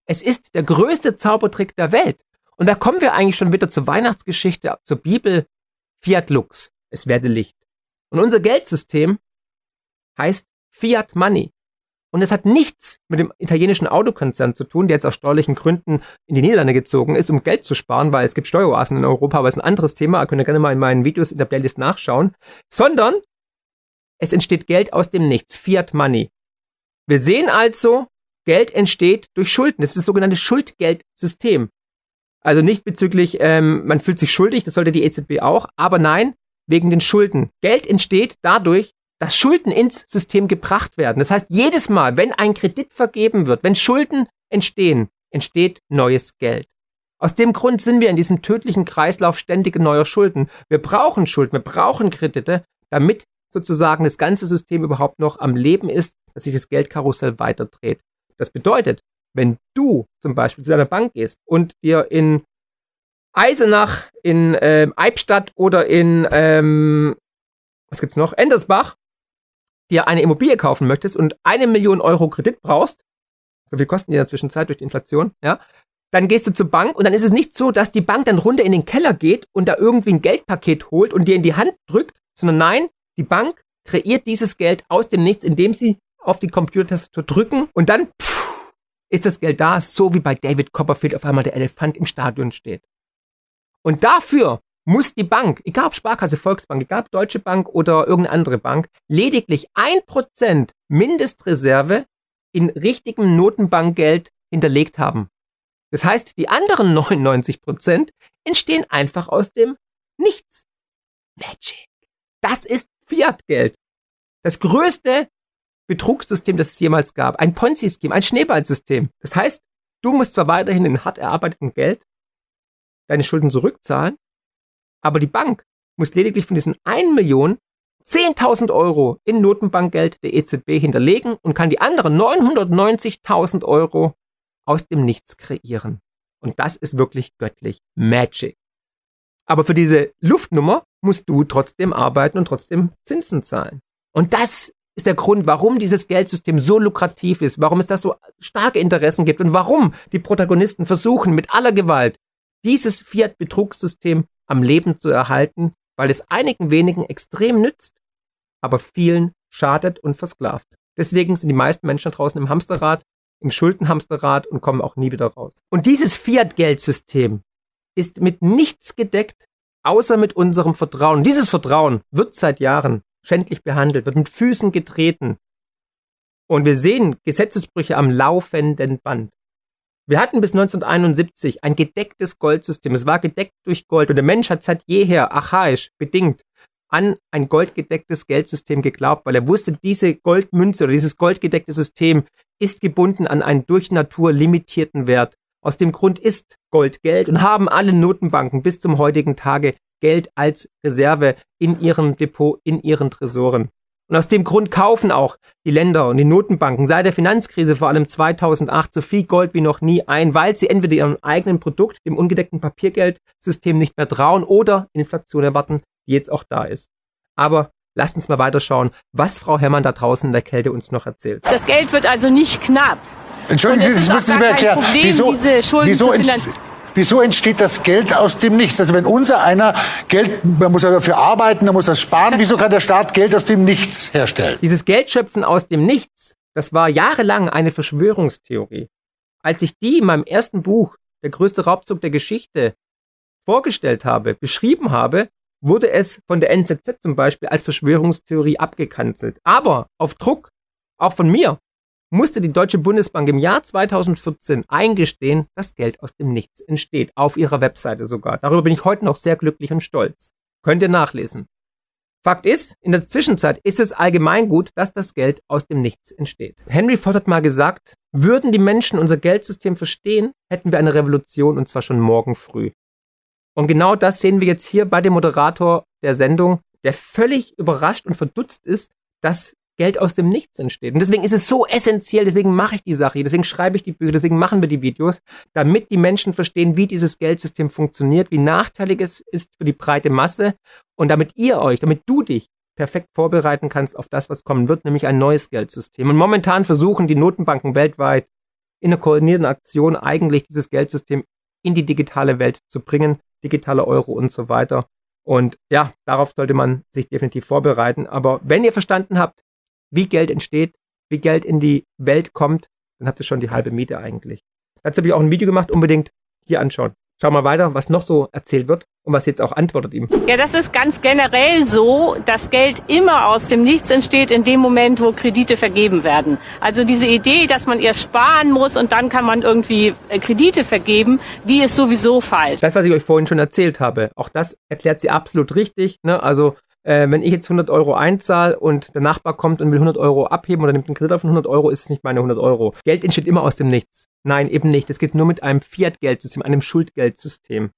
Es ist der größte Zaubertrick der Welt. Und da kommen wir eigentlich schon wieder zur Weihnachtsgeschichte, zur Bibel. Fiat Lux. Es werde Licht. Und unser Geldsystem heißt Fiat Money. Und es hat nichts mit dem italienischen Autokonzern zu tun, der jetzt aus steuerlichen Gründen in die Niederlande gezogen ist, um Geld zu sparen, weil es gibt Steueroasen in Europa, aber es ist ein anderes Thema, könnt ihr gerne mal in meinen Videos in der Playlist nachschauen, sondern es entsteht Geld aus dem Nichts, Fiat Money. Wir sehen also, Geld entsteht durch Schulden. Das ist das sogenannte Schuldgeldsystem. Also nicht bezüglich, ähm, man fühlt sich schuldig, das sollte die EZB auch, aber nein, wegen den Schulden. Geld entsteht dadurch, dass Schulden ins System gebracht werden. Das heißt, jedes Mal, wenn ein Kredit vergeben wird, wenn Schulden entstehen, entsteht neues Geld. Aus dem Grund sind wir in diesem tödlichen Kreislauf ständige neuer Schulden. Wir brauchen Schulden, wir brauchen Kredite, damit sozusagen das ganze System überhaupt noch am Leben ist, dass sich das Geldkarussell weiterdreht. Das bedeutet, wenn du zum Beispiel zu deiner Bank gehst und dir in Eisenach, in ähm, Eibstadt oder in, ähm, was gibt's noch, Endersbach dir eine Immobilie kaufen möchtest und eine Million Euro Kredit brauchst, so viel kosten die in der Zwischenzeit durch die Inflation, ja, dann gehst du zur Bank und dann ist es nicht so, dass die Bank dann runter in den Keller geht und da irgendwie ein Geldpaket holt und dir in die Hand drückt, sondern nein, die Bank kreiert dieses Geld aus dem Nichts, indem sie auf die Computertastatur drücken und dann ist das Geld da, so wie bei David Copperfield auf einmal der Elefant im Stadion steht. Und dafür muss die Bank, egal ob Sparkasse, Volksbank, egal ob Deutsche Bank oder irgendeine andere Bank, lediglich ein Prozent Mindestreserve in richtigem Notenbankgeld hinterlegt haben. Das heißt, die anderen 99 Prozent entstehen einfach aus dem Nichts. Magic. Das ist Fiat-Geld. Das größte Betrugssystem, das es jemals gab. Ein Ponzi-Scheme, ein Schneeballsystem. Das heißt, du musst zwar weiterhin in hart erarbeitetem Geld deine Schulden zurückzahlen, aber die Bank muss lediglich von diesen 1 Million 10.000 Euro in Notenbankgeld der EZB hinterlegen und kann die anderen 990.000 Euro aus dem Nichts kreieren. Und das ist wirklich göttlich. Magic. Aber für diese Luftnummer musst du trotzdem arbeiten und trotzdem Zinsen zahlen. Und das ist der Grund, warum dieses Geldsystem so lukrativ ist, warum es da so starke Interessen gibt und warum die Protagonisten versuchen mit aller Gewalt dieses Fiat-Betrugssystem am Leben zu erhalten, weil es einigen wenigen extrem nützt, aber vielen schadet und versklavt. Deswegen sind die meisten Menschen draußen im Hamsterrad, im Schuldenhamsterrad und kommen auch nie wieder raus. Und dieses Fiat-Geldsystem ist mit nichts gedeckt, außer mit unserem Vertrauen. Dieses Vertrauen wird seit Jahren schändlich behandelt, wird mit Füßen getreten. Und wir sehen Gesetzesbrüche am laufenden Band. Wir hatten bis 1971 ein gedecktes Goldsystem. Es war gedeckt durch Gold und der Mensch hat seit jeher archaisch bedingt an ein goldgedecktes Geldsystem geglaubt, weil er wusste, diese Goldmünze oder dieses goldgedeckte System ist gebunden an einen durch Natur limitierten Wert. Aus dem Grund ist Gold Geld und haben alle Notenbanken bis zum heutigen Tage Geld als Reserve in ihrem Depot, in ihren Tresoren. Und aus dem Grund kaufen auch die Länder und die Notenbanken seit der Finanzkrise, vor allem 2008, so viel Gold wie noch nie ein, weil sie entweder ihrem eigenen Produkt, dem ungedeckten Papiergeldsystem nicht mehr trauen oder Inflation erwarten, die jetzt auch da ist. Aber lasst uns mal weiterschauen, was Frau Herrmann da draußen in der Kälte uns noch erzählt. Das Geld wird also nicht knapp. Entschuldigen Sie, das müssen Sie mir erklären. Problem, wieso, diese Schulden wieso, zu finanzieren. Wieso entsteht das Geld aus dem Nichts? Also wenn unser einer Geld, man muss ja dafür arbeiten, man muss das sparen, wieso kann der Staat Geld aus dem Nichts herstellen? Dieses Geldschöpfen aus dem Nichts, das war jahrelang eine Verschwörungstheorie. Als ich die in meinem ersten Buch, der größte Raubzug der Geschichte, vorgestellt habe, beschrieben habe, wurde es von der NZZ zum Beispiel als Verschwörungstheorie abgekanzelt. Aber auf Druck, auch von mir, musste die Deutsche Bundesbank im Jahr 2014 eingestehen, dass Geld aus dem Nichts entsteht, auf ihrer Webseite sogar. Darüber bin ich heute noch sehr glücklich und stolz. Könnt ihr nachlesen. Fakt ist, in der Zwischenzeit ist es allgemein gut, dass das Geld aus dem Nichts entsteht. Henry Ford hat mal gesagt, würden die Menschen unser Geldsystem verstehen, hätten wir eine Revolution und zwar schon morgen früh. Und genau das sehen wir jetzt hier bei dem Moderator der Sendung, der völlig überrascht und verdutzt ist, dass Geld aus dem Nichts entsteht. Und deswegen ist es so essentiell, deswegen mache ich die Sache, deswegen schreibe ich die Bücher, deswegen machen wir die Videos, damit die Menschen verstehen, wie dieses Geldsystem funktioniert, wie nachteilig es ist für die breite Masse und damit ihr euch, damit du dich perfekt vorbereiten kannst auf das, was kommen wird, nämlich ein neues Geldsystem. Und momentan versuchen die Notenbanken weltweit in einer koordinierten Aktion eigentlich dieses Geldsystem in die digitale Welt zu bringen, digitale Euro und so weiter. Und ja, darauf sollte man sich definitiv vorbereiten. Aber wenn ihr verstanden habt, wie Geld entsteht, wie Geld in die Welt kommt, dann habt ihr schon die halbe Miete eigentlich. Dazu habe ich auch ein Video gemacht, unbedingt hier anschauen. Schau mal weiter, was noch so erzählt wird und was jetzt auch antwortet ihm. Ja, das ist ganz generell so, dass Geld immer aus dem Nichts entsteht in dem Moment, wo Kredite vergeben werden. Also diese Idee, dass man erst sparen muss und dann kann man irgendwie äh, Kredite vergeben, die ist sowieso falsch. Das, was ich euch vorhin schon erzählt habe, auch das erklärt sie absolut richtig. Ne? Also äh, wenn ich jetzt 100 Euro einzahle und der Nachbar kommt und will 100 Euro abheben oder nimmt einen Kredit auf 100 Euro, ist es nicht meine 100 Euro. Geld entsteht immer aus dem Nichts. Nein, eben nicht. Es geht nur mit einem Fiat-Geldsystem, einem Schuldgeldsystem.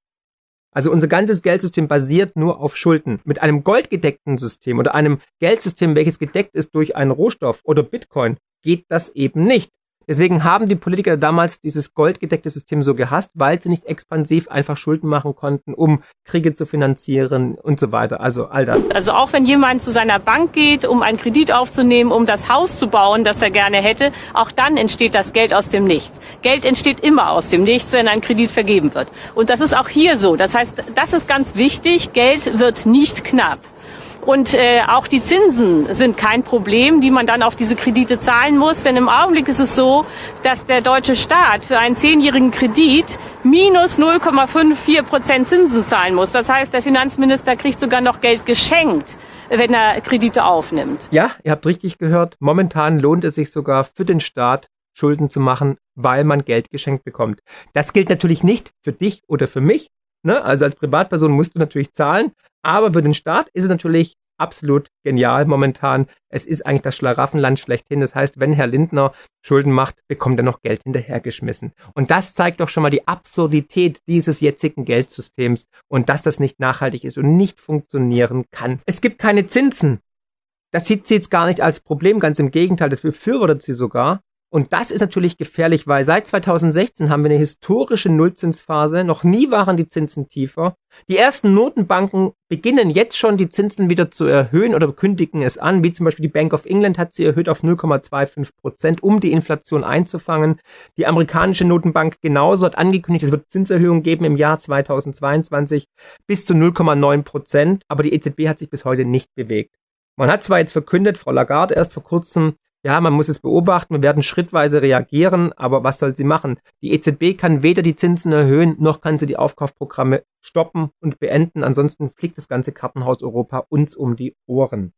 Also unser ganzes Geldsystem basiert nur auf Schulden. Mit einem goldgedeckten System oder einem Geldsystem, welches gedeckt ist durch einen Rohstoff oder Bitcoin, geht das eben nicht. Deswegen haben die Politiker damals dieses goldgedeckte System so gehasst, weil sie nicht expansiv einfach Schulden machen konnten, um Kriege zu finanzieren und so weiter. Also all das. Also auch wenn jemand zu seiner Bank geht, um einen Kredit aufzunehmen, um das Haus zu bauen, das er gerne hätte, auch dann entsteht das Geld aus dem Nichts. Geld entsteht immer aus dem Nichts, wenn ein Kredit vergeben wird. Und das ist auch hier so. Das heißt, das ist ganz wichtig. Geld wird nicht knapp. Und äh, auch die Zinsen sind kein Problem, die man dann auf diese Kredite zahlen muss. Denn im Augenblick ist es so, dass der deutsche Staat für einen zehnjährigen Kredit minus 0,54 Prozent Zinsen zahlen muss. Das heißt, der Finanzminister kriegt sogar noch Geld geschenkt wenn er Kredite aufnimmt. Ja, ihr habt richtig gehört. Momentan lohnt es sich sogar für den Staat, Schulden zu machen, weil man Geld geschenkt bekommt. Das gilt natürlich nicht für dich oder für mich. Ne? Also als Privatperson musst du natürlich zahlen, aber für den Staat ist es natürlich absolut genial momentan. Es ist eigentlich das Schlaraffenland schlechthin. Das heißt, wenn Herr Lindner Schulden macht, bekommt er noch Geld hinterhergeschmissen. Und das zeigt doch schon mal die Absurdität dieses jetzigen Geldsystems und dass das nicht nachhaltig ist und nicht funktionieren kann. Es gibt keine Zinsen. Das sieht sie jetzt gar nicht als Problem, ganz im Gegenteil, das befürwortet sie sogar. Und das ist natürlich gefährlich, weil seit 2016 haben wir eine historische Nullzinsphase. Noch nie waren die Zinsen tiefer. Die ersten Notenbanken beginnen jetzt schon die Zinsen wieder zu erhöhen oder kündigen es an, wie zum Beispiel die Bank of England hat sie erhöht auf 0,25 Prozent, um die Inflation einzufangen. Die amerikanische Notenbank genauso hat angekündigt, es wird Zinserhöhungen geben im Jahr 2022 bis zu 0,9 Prozent, aber die EZB hat sich bis heute nicht bewegt. Man hat zwar jetzt verkündet, Frau Lagarde erst vor kurzem, ja, man muss es beobachten, wir werden schrittweise reagieren, aber was soll sie machen? Die EZB kann weder die Zinsen erhöhen, noch kann sie die Aufkaufprogramme stoppen und beenden. Ansonsten fliegt das ganze Kartenhaus Europa uns um die Ohren.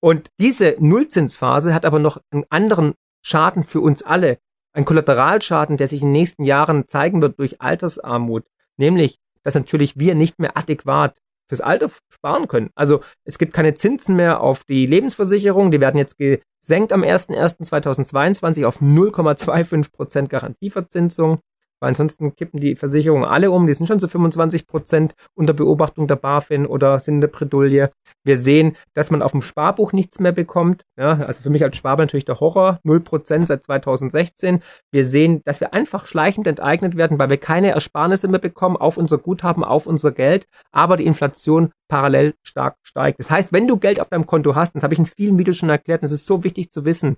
Und diese Nullzinsphase hat aber noch einen anderen Schaden für uns alle. Ein Kollateralschaden, der sich in den nächsten Jahren zeigen wird durch Altersarmut. Nämlich, dass natürlich wir nicht mehr adäquat fürs Alter sparen können. Also es gibt keine Zinsen mehr auf die Lebensversicherung. Die werden jetzt gesenkt am 01.01.2022 auf 0,25 Prozent Garantieverzinsung weil ansonsten kippen die Versicherungen alle um. Die sind schon zu 25 Prozent unter Beobachtung der BaFin oder sind in der Bredouille. Wir sehen, dass man auf dem Sparbuch nichts mehr bekommt. Ja, also für mich als Sparber natürlich der Horror. 0 Prozent seit 2016. Wir sehen, dass wir einfach schleichend enteignet werden, weil wir keine Ersparnisse mehr bekommen auf unser Guthaben, auf unser Geld, aber die Inflation parallel stark steigt. Das heißt, wenn du Geld auf deinem Konto hast, das habe ich in vielen Videos schon erklärt, und das ist so wichtig zu wissen,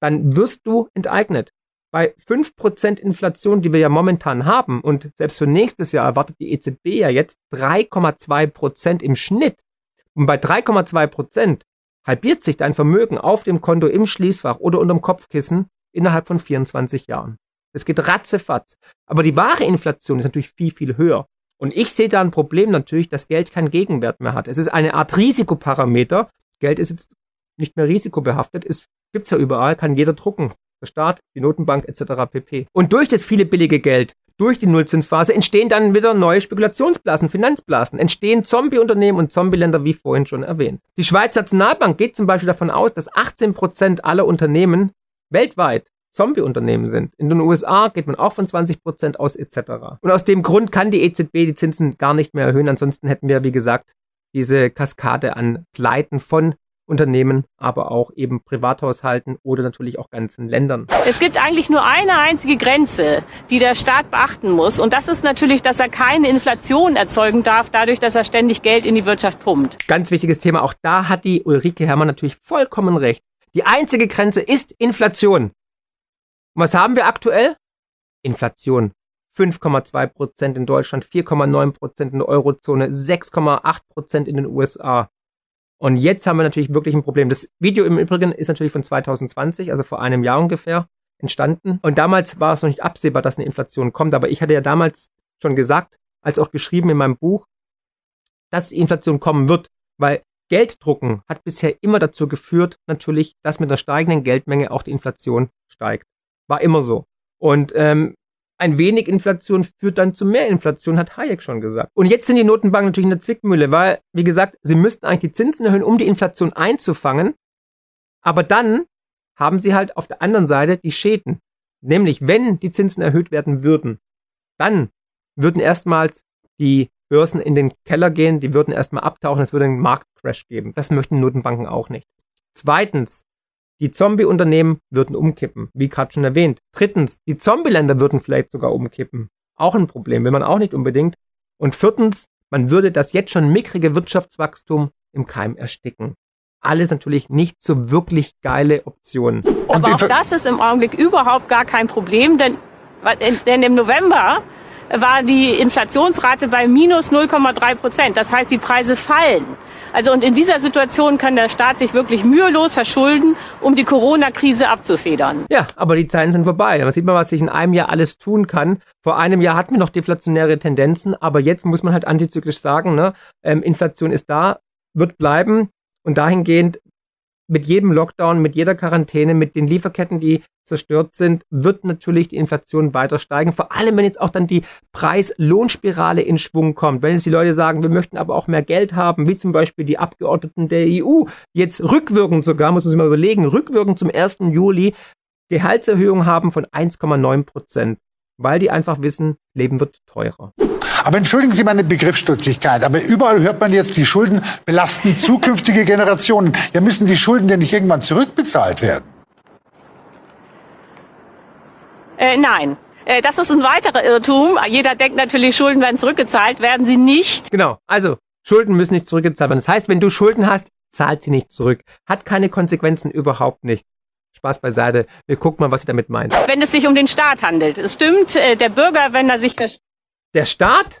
dann wirst du enteignet bei 5% Inflation, die wir ja momentan haben, und selbst für nächstes Jahr erwartet die EZB ja jetzt 3,2% im Schnitt. Und bei 3,2% halbiert sich dein Vermögen auf dem Konto im Schließfach oder unterm Kopfkissen innerhalb von 24 Jahren. Es geht ratzefatz. Aber die wahre Inflation ist natürlich viel, viel höher. Und ich sehe da ein Problem natürlich, dass Geld keinen Gegenwert mehr hat. Es ist eine Art Risikoparameter. Geld ist jetzt nicht mehr risikobehaftet, es gibt's ja überall, kann jeder drucken der Staat, die Notenbank etc. pp. Und durch das viele billige Geld, durch die Nullzinsphase entstehen dann wieder neue Spekulationsblasen, Finanzblasen, entstehen Zombie-Unternehmen und Zombie-Länder, wie vorhin schon erwähnt. Die Schweizer Nationalbank geht zum Beispiel davon aus, dass 18 Prozent aller Unternehmen weltweit Zombie-Unternehmen sind. In den USA geht man auch von 20 Prozent aus etc. Und aus dem Grund kann die EZB die Zinsen gar nicht mehr erhöhen. Ansonsten hätten wir, wie gesagt, diese Kaskade an Pleiten von Unternehmen, aber auch eben Privathaushalten oder natürlich auch ganzen Ländern. Es gibt eigentlich nur eine einzige Grenze, die der Staat beachten muss. Und das ist natürlich, dass er keine Inflation erzeugen darf, dadurch, dass er ständig Geld in die Wirtschaft pumpt. Ganz wichtiges Thema. Auch da hat die Ulrike Herrmann natürlich vollkommen recht. Die einzige Grenze ist Inflation. Und was haben wir aktuell? Inflation. 5,2 Prozent in Deutschland, 4,9 Prozent in der Eurozone, 6,8 Prozent in den USA. Und jetzt haben wir natürlich wirklich ein Problem. Das Video im Übrigen ist natürlich von 2020, also vor einem Jahr ungefähr, entstanden. Und damals war es noch nicht absehbar, dass eine Inflation kommt. Aber ich hatte ja damals schon gesagt, als auch geschrieben in meinem Buch, dass die Inflation kommen wird, weil Gelddrucken hat bisher immer dazu geführt, natürlich, dass mit einer steigenden Geldmenge auch die Inflation steigt. War immer so. Und ähm, ein wenig Inflation führt dann zu mehr Inflation, hat Hayek schon gesagt. Und jetzt sind die Notenbanken natürlich in der Zwickmühle, weil, wie gesagt, sie müssten eigentlich die Zinsen erhöhen, um die Inflation einzufangen. Aber dann haben sie halt auf der anderen Seite die Schäden. Nämlich, wenn die Zinsen erhöht werden würden, dann würden erstmals die Börsen in den Keller gehen, die würden erstmal abtauchen, es würde einen Marktcrash geben. Das möchten Notenbanken auch nicht. Zweitens, die Zombie-Unternehmen würden umkippen, wie gerade schon erwähnt. Drittens, die Zombie-Länder würden vielleicht sogar umkippen. Auch ein Problem, will man auch nicht unbedingt. Und viertens, man würde das jetzt schon mickrige Wirtschaftswachstum im Keim ersticken. Alles natürlich nicht so wirklich geile Optionen. Aber auch das ist im Augenblick überhaupt gar kein Problem, denn, denn im November war die Inflationsrate bei minus 0,3 Prozent. Das heißt, die Preise fallen. Also und in dieser Situation kann der Staat sich wirklich mühelos verschulden, um die Corona-Krise abzufedern. Ja, aber die Zeiten sind vorbei. Da sieht man, was sich in einem Jahr alles tun kann. Vor einem Jahr hatten wir noch deflationäre Tendenzen, aber jetzt muss man halt antizyklisch sagen, ne, ähm, Inflation ist da, wird bleiben und dahingehend mit jedem Lockdown, mit jeder Quarantäne, mit den Lieferketten, die zerstört sind, wird natürlich die Inflation weiter steigen. Vor allem, wenn jetzt auch dann die Preis-Lohnspirale in Schwung kommt. Wenn jetzt die Leute sagen, wir möchten aber auch mehr Geld haben, wie zum Beispiel die Abgeordneten der EU, jetzt rückwirkend sogar, muss man sich mal überlegen, rückwirkend zum 1. Juli Gehaltserhöhungen haben von 1,9 Prozent, weil die einfach wissen, Leben wird teurer. Aber entschuldigen Sie meine Begriffsstutzigkeit, aber überall hört man jetzt, die Schulden belasten zukünftige Generationen. Ja, müssen die Schulden denn nicht irgendwann zurückbezahlt werden? Äh, nein. Äh, das ist ein weiterer Irrtum. Jeder denkt natürlich, Schulden werden zurückgezahlt, werden sie nicht. Genau. Also, Schulden müssen nicht zurückgezahlt werden. Das heißt, wenn du Schulden hast, zahlt sie nicht zurück. Hat keine Konsequenzen überhaupt nicht. Spaß beiseite. Wir gucken mal, was sie damit meint. Wenn es sich um den Staat handelt. Es stimmt, äh, der Bürger, wenn er sich der Staat,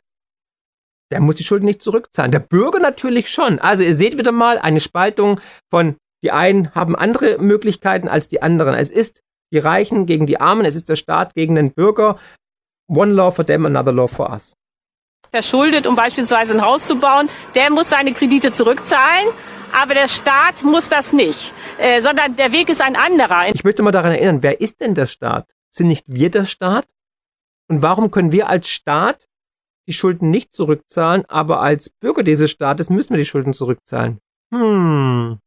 der muss die Schulden nicht zurückzahlen. Der Bürger natürlich schon. Also ihr seht wieder mal eine Spaltung von die einen haben andere Möglichkeiten als die anderen. Es ist die Reichen gegen die Armen, es ist der Staat gegen den Bürger. One law for them, another law for us. Verschuldet, um beispielsweise ein Haus zu bauen, der muss seine Kredite zurückzahlen, aber der Staat muss das nicht, äh, sondern der Weg ist ein anderer. Ich möchte mal daran erinnern, wer ist denn der Staat? Sind nicht wir der Staat? Und warum können wir als Staat die Schulden nicht zurückzahlen, aber als Bürger dieses Staates müssen wir die Schulden zurückzahlen? Hm.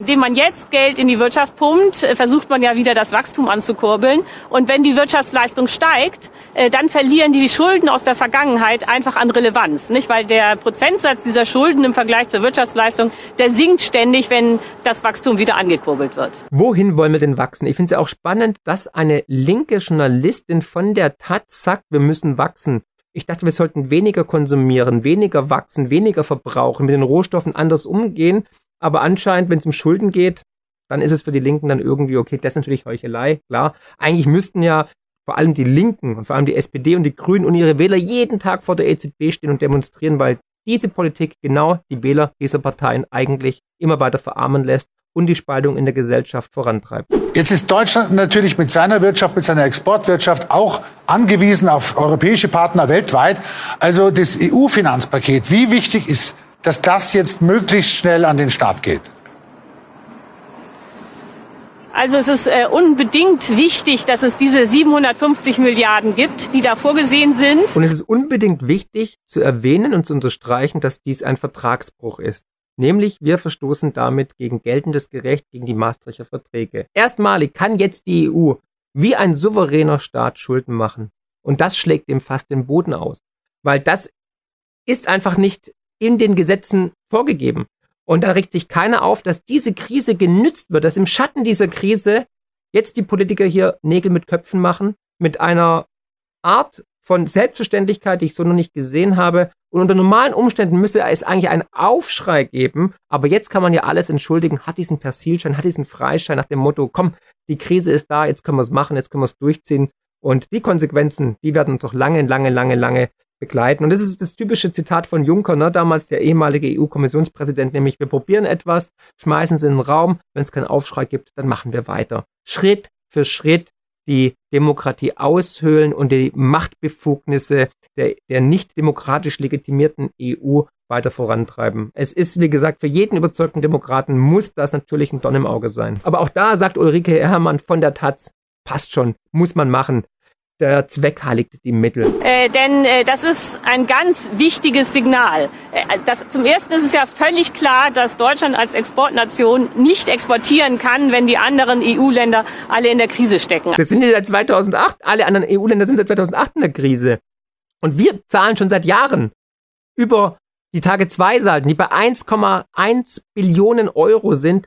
Indem man jetzt Geld in die Wirtschaft pumpt, äh, versucht man ja wieder das Wachstum anzukurbeln. Und wenn die Wirtschaftsleistung steigt, äh, dann verlieren die Schulden aus der Vergangenheit einfach an Relevanz, nicht? Weil der Prozentsatz dieser Schulden im Vergleich zur Wirtschaftsleistung, der sinkt ständig, wenn das Wachstum wieder angekurbelt wird. Wohin wollen wir denn wachsen? Ich finde es ja auch spannend, dass eine linke Journalistin von der Taz sagt, wir müssen wachsen. Ich dachte, wir sollten weniger konsumieren, weniger wachsen, weniger verbrauchen, mit den Rohstoffen anders umgehen. Aber anscheinend, wenn es um Schulden geht, dann ist es für die Linken dann irgendwie okay. Das ist natürlich Heuchelei, klar. Eigentlich müssten ja vor allem die Linken und vor allem die SPD und die Grünen und ihre Wähler jeden Tag vor der EZB stehen und demonstrieren, weil diese Politik genau die Wähler dieser Parteien eigentlich immer weiter verarmen lässt und die Spaltung in der Gesellschaft vorantreibt. Jetzt ist Deutschland natürlich mit seiner Wirtschaft, mit seiner Exportwirtschaft auch angewiesen auf europäische Partner weltweit. Also das EU-Finanzpaket, wie wichtig ist dass das jetzt möglichst schnell an den Start geht? Also es ist äh, unbedingt wichtig, dass es diese 750 Milliarden gibt, die da vorgesehen sind. Und es ist unbedingt wichtig zu erwähnen und zu unterstreichen, dass dies ein Vertragsbruch ist. Nämlich wir verstoßen damit gegen geltendes Gerecht, gegen die Maastrichter Verträge. Erstmalig kann jetzt die EU wie ein souveräner Staat Schulden machen. Und das schlägt dem fast den Boden aus. Weil das ist einfach nicht in den Gesetzen vorgegeben. Und da regt sich keiner auf, dass diese Krise genützt wird, dass im Schatten dieser Krise jetzt die Politiker hier Nägel mit Köpfen machen, mit einer Art von Selbstverständlichkeit, die ich so noch nicht gesehen habe. Und unter normalen Umständen müsste es eigentlich einen Aufschrei geben. Aber jetzt kann man ja alles entschuldigen, hat diesen Persilschein, hat diesen Freischein nach dem Motto, komm, die Krise ist da, jetzt können wir es machen, jetzt können wir es durchziehen. Und die Konsequenzen, die werden uns doch lange, lange, lange, lange begleiten. Und das ist das typische Zitat von Juncker, ne? damals der ehemalige EU-Kommissionspräsident, nämlich wir probieren etwas, schmeißen es in den Raum, wenn es keinen Aufschrei gibt, dann machen wir weiter. Schritt für Schritt die Demokratie aushöhlen und die Machtbefugnisse der, der nicht demokratisch legitimierten EU weiter vorantreiben. Es ist, wie gesagt, für jeden überzeugten Demokraten muss das natürlich ein Don im Auge sein. Aber auch da sagt Ulrike Herrmann von der Taz, passt schon, muss man machen der Zweck heiligt die Mittel. Äh, denn äh, das ist ein ganz wichtiges Signal. Äh, das, zum Ersten ist es ja völlig klar, dass Deutschland als Exportnation nicht exportieren kann, wenn die anderen EU-Länder alle in der Krise stecken. Das sind ja seit 2008. Alle anderen EU-Länder sind seit 2008 in der Krise. Und wir zahlen schon seit Jahren über die Tage-2-Salden, die bei 1,1 Billionen Euro sind,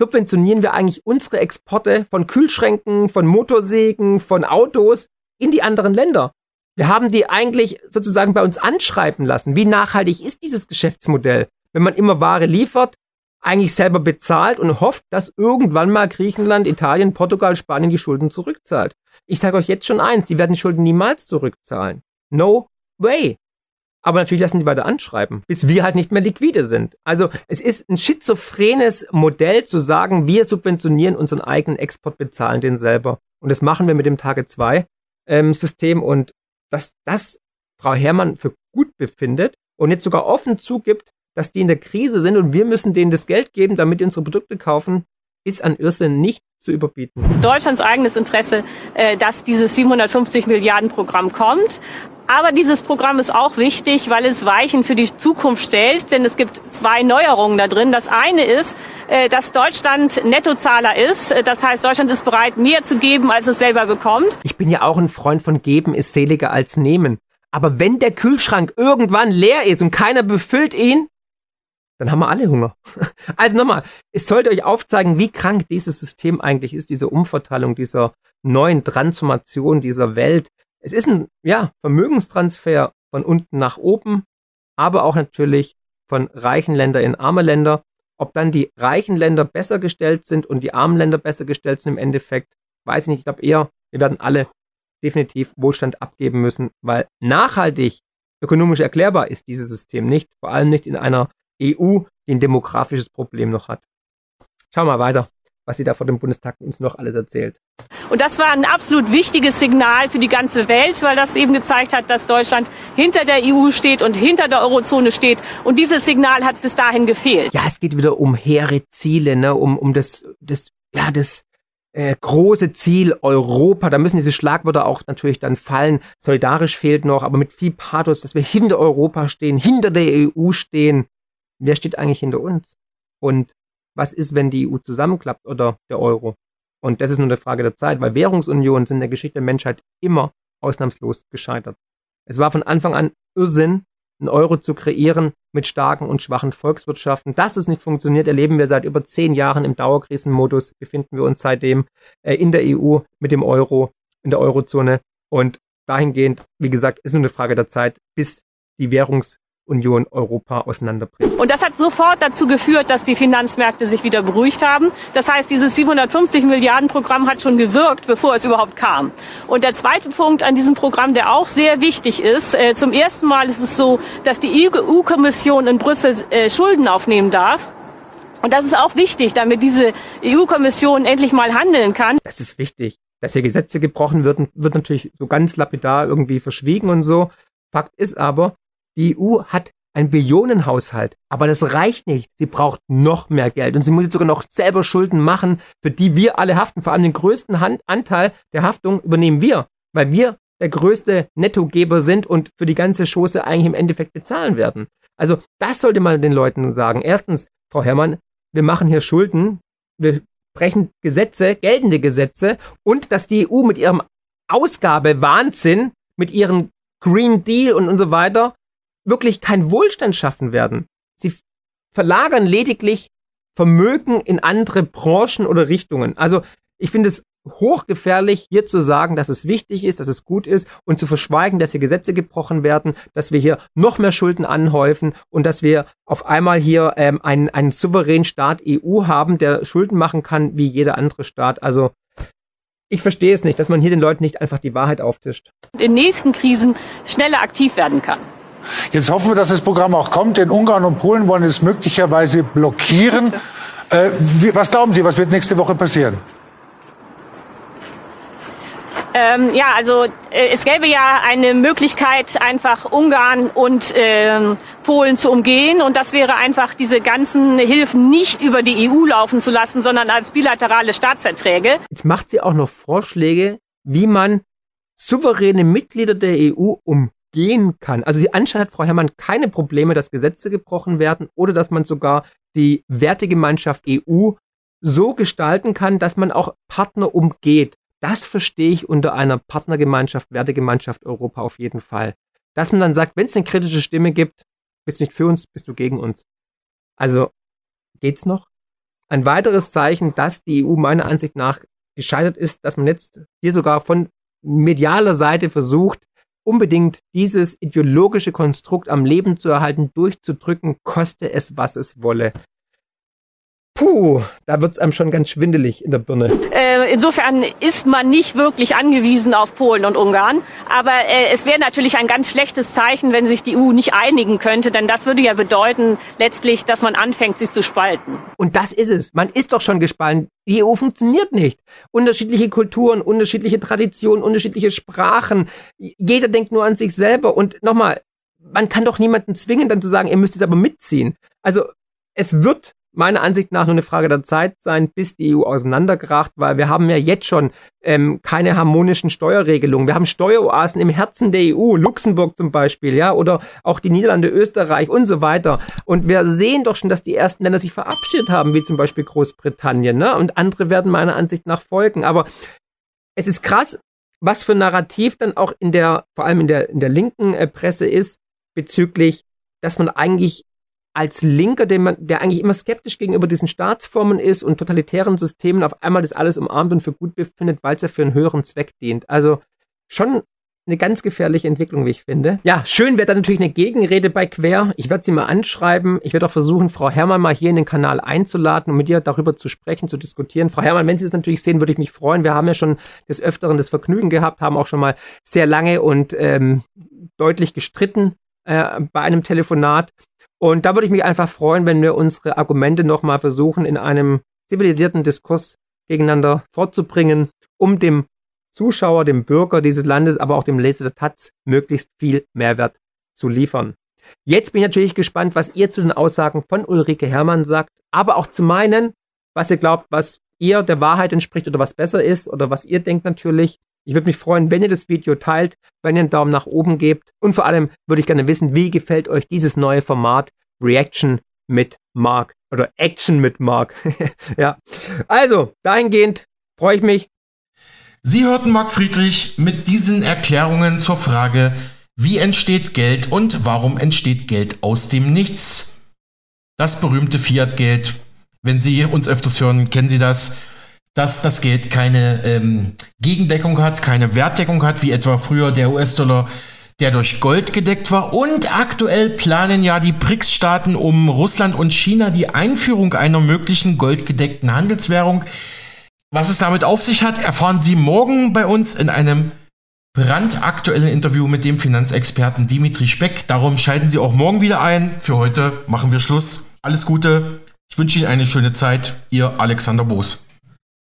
subventionieren wir eigentlich unsere Exporte von Kühlschränken, von Motorsägen, von Autos in die anderen Länder. Wir haben die eigentlich sozusagen bei uns anschreiben lassen. Wie nachhaltig ist dieses Geschäftsmodell? Wenn man immer Ware liefert, eigentlich selber bezahlt und hofft, dass irgendwann mal Griechenland, Italien, Portugal, Spanien die Schulden zurückzahlt. Ich sage euch jetzt schon eins, die werden die Schulden niemals zurückzahlen. No way. Aber natürlich lassen die weiter anschreiben, bis wir halt nicht mehr liquide sind. Also es ist ein schizophrenes Modell zu sagen, wir subventionieren unseren eigenen Export, bezahlen den selber. Und das machen wir mit dem Tage 2 ähm, System und dass das Frau Herrmann für gut befindet und jetzt sogar offen zugibt, dass die in der Krise sind und wir müssen denen das Geld geben, damit die unsere Produkte kaufen, ist an Irrsinn nicht zu überbieten. Deutschlands eigenes Interesse, äh, dass dieses 750 Milliarden Programm kommt. Aber dieses Programm ist auch wichtig, weil es Weichen für die Zukunft stellt, denn es gibt zwei Neuerungen da drin. Das eine ist, äh, dass Deutschland Nettozahler ist. Das heißt, Deutschland ist bereit, mehr zu geben, als es selber bekommt. Ich bin ja auch ein Freund von geben ist seliger als nehmen. Aber wenn der Kühlschrank irgendwann leer ist und keiner befüllt ihn, dann haben wir alle Hunger. [laughs] Also nochmal, es sollte euch aufzeigen, wie krank dieses System eigentlich ist, diese Umverteilung dieser neuen Transformation dieser Welt. Es ist ein, ja, Vermögenstransfer von unten nach oben, aber auch natürlich von reichen Länder in arme Länder. Ob dann die reichen Länder besser gestellt sind und die armen Länder besser gestellt sind im Endeffekt, weiß ich nicht. Ich glaube eher, wir werden alle definitiv Wohlstand abgeben müssen, weil nachhaltig ökonomisch erklärbar ist dieses System nicht, vor allem nicht in einer EU, die ein demografisches Problem noch hat. Schauen wir mal weiter, was sie da vor dem Bundestag uns noch alles erzählt. Und das war ein absolut wichtiges Signal für die ganze Welt, weil das eben gezeigt hat, dass Deutschland hinter der EU steht und hinter der Eurozone steht. Und dieses Signal hat bis dahin gefehlt. Ja, es geht wieder um hehre Ziele, ne? um, um das, das, ja, das äh, große Ziel Europa. Da müssen diese Schlagwörter auch natürlich dann fallen. Solidarisch fehlt noch, aber mit viel Pathos, dass wir hinter Europa stehen, hinter der EU stehen wer steht eigentlich hinter uns? Und was ist, wenn die EU zusammenklappt oder der Euro? Und das ist nur eine Frage der Zeit, weil Währungsunionen sind in der Geschichte der Menschheit immer ausnahmslos gescheitert. Es war von Anfang an Irrsinn, einen Euro zu kreieren mit starken und schwachen Volkswirtschaften. Dass es nicht funktioniert, erleben wir seit über zehn Jahren im Dauerkrisenmodus, befinden wir uns seitdem äh, in der EU mit dem Euro, in der Eurozone. Und dahingehend, wie gesagt, ist nur eine Frage der Zeit, bis die Währungs Union Europa auseinanderbringt. Und das hat sofort dazu geführt, dass die Finanzmärkte sich wieder beruhigt haben. Das heißt, dieses 750 Milliarden Programm hat schon gewirkt, bevor es überhaupt kam. Und der zweite Punkt an diesem Programm, der auch sehr wichtig ist, äh, zum ersten Mal ist es so, dass die EU-Kommission in Brüssel äh, Schulden aufnehmen darf. Und das ist auch wichtig, damit diese EU-Kommission endlich mal handeln kann. Das ist wichtig. Dass hier Gesetze gebrochen werden, wird natürlich so ganz lapidar irgendwie verschwiegen und so. Fakt ist aber, die EU hat einen Billionenhaushalt, aber das reicht nicht. Sie braucht noch mehr Geld und sie muss jetzt sogar noch selber Schulden machen, für die wir alle haften. Vor allem den größten Anteil der Haftung übernehmen wir, weil wir der größte Nettogeber sind und für die ganze Schoße eigentlich im Endeffekt bezahlen werden. Also das sollte man den Leuten sagen. Erstens, Frau Herrmann, wir machen hier Schulden, wir brechen Gesetze, geltende Gesetze und dass die EU mit ihrem Ausgabewahnsinn, mit ihrem Green Deal und, und so weiter wirklich keinen Wohlstand schaffen werden. Sie verlagern lediglich Vermögen in andere Branchen oder Richtungen. Also ich finde es hochgefährlich, hier zu sagen, dass es wichtig ist, dass es gut ist und zu verschweigen, dass hier Gesetze gebrochen werden, dass wir hier noch mehr Schulden anhäufen und dass wir auf einmal hier ähm, einen, einen souveränen Staat EU haben, der Schulden machen kann wie jeder andere Staat. Also ich verstehe es nicht, dass man hier den Leuten nicht einfach die Wahrheit auftischt. In nächsten Krisen schneller aktiv werden kann. Jetzt hoffen wir, dass das Programm auch kommt, denn Ungarn und Polen wollen es möglicherweise blockieren. Äh, wie, was glauben Sie, was wird nächste Woche passieren? Ähm, ja, also äh, es gäbe ja eine Möglichkeit, einfach Ungarn und ähm, Polen zu umgehen. Und das wäre einfach, diese ganzen Hilfen nicht über die EU laufen zu lassen, sondern als bilaterale Staatsverträge. Jetzt macht sie auch noch Vorschläge, wie man souveräne Mitglieder der EU um gehen kann. Also sie anscheinend hat Frau Herrmann keine Probleme, dass Gesetze gebrochen werden oder dass man sogar die Wertegemeinschaft EU so gestalten kann, dass man auch Partner umgeht. Das verstehe ich unter einer Partnergemeinschaft, Wertegemeinschaft Europa auf jeden Fall. Dass man dann sagt, wenn es eine kritische Stimme gibt, bist du nicht für uns, bist du gegen uns. Also geht's noch? Ein weiteres Zeichen, dass die EU meiner Ansicht nach gescheitert ist, dass man jetzt hier sogar von medialer Seite versucht, unbedingt dieses ideologische Konstrukt am Leben zu erhalten, durchzudrücken, koste es, was es wolle. Puh, da wird's einem schon ganz schwindelig in der Birne. Äh, insofern ist man nicht wirklich angewiesen auf Polen und Ungarn. Aber äh, es wäre natürlich ein ganz schlechtes Zeichen, wenn sich die EU nicht einigen könnte. Denn das würde ja bedeuten letztlich, dass man anfängt, sich zu spalten. Und das ist es. Man ist doch schon gespalten. Die EU funktioniert nicht. Unterschiedliche Kulturen, unterschiedliche Traditionen, unterschiedliche Sprachen. Jeder denkt nur an sich selber. Und nochmal, man kann doch niemanden zwingen, dann zu sagen, ihr müsst es aber mitziehen. Also es wird meiner Ansicht nach nur eine Frage der Zeit sein, bis die EU auseinanderkracht, weil wir haben ja jetzt schon ähm, keine harmonischen Steuerregelungen. Wir haben Steueroasen im Herzen der EU, Luxemburg zum Beispiel, ja, oder auch die Niederlande, Österreich und so weiter. Und wir sehen doch schon, dass die ersten Länder sich verabschiedet haben, wie zum Beispiel Großbritannien, ne? Und andere werden meiner Ansicht nach folgen. Aber es ist krass, was für ein Narrativ dann auch in der, vor allem in der, in der linken äh, Presse ist, bezüglich, dass man eigentlich als Linker, der, man, der eigentlich immer skeptisch gegenüber diesen Staatsformen ist und totalitären Systemen, auf einmal das alles umarmt und für gut befindet, weil es ja für einen höheren Zweck dient. Also schon eine ganz gefährliche Entwicklung, wie ich finde. Ja, schön wäre dann natürlich eine Gegenrede bei Quer. Ich werde sie mal anschreiben. Ich werde auch versuchen, Frau Herrmann mal hier in den Kanal einzuladen, um mit ihr darüber zu sprechen, zu diskutieren. Frau Herrmann, wenn Sie das natürlich sehen, würde ich mich freuen. Wir haben ja schon des Öfteren das Vergnügen gehabt, haben auch schon mal sehr lange und ähm, deutlich gestritten äh, bei einem Telefonat. Und da würde ich mich einfach freuen, wenn wir unsere Argumente nochmal versuchen, in einem zivilisierten Diskurs gegeneinander vorzubringen, um dem Zuschauer, dem Bürger dieses Landes, aber auch dem Leser der Taz möglichst viel Mehrwert zu liefern. Jetzt bin ich natürlich gespannt, was ihr zu den Aussagen von Ulrike Herrmann sagt, aber auch zu meinen, was ihr glaubt, was ihr der Wahrheit entspricht oder was besser ist oder was ihr denkt natürlich. Ich würde mich freuen, wenn ihr das Video teilt, wenn ihr einen Daumen nach oben gebt und vor allem würde ich gerne wissen, wie gefällt euch dieses neue Format Reaction mit Mark oder Action mit Mark. [laughs] ja. Also, dahingehend freue ich mich. Sie hörten Mark Friedrich mit diesen Erklärungen zur Frage, wie entsteht Geld und warum entsteht Geld aus dem Nichts? Das berühmte Fiat-Geld. Wenn Sie uns öfters hören, kennen Sie das dass das Geld keine ähm, Gegendeckung hat, keine Wertdeckung hat, wie etwa früher der US-Dollar, der durch Gold gedeckt war. Und aktuell planen ja die BRICS-Staaten um Russland und China die Einführung einer möglichen goldgedeckten Handelswährung. Was es damit auf sich hat, erfahren Sie morgen bei uns in einem brandaktuellen Interview mit dem Finanzexperten Dimitri Speck. Darum schalten Sie auch morgen wieder ein. Für heute machen wir Schluss. Alles Gute. Ich wünsche Ihnen eine schöne Zeit. Ihr Alexander Boos.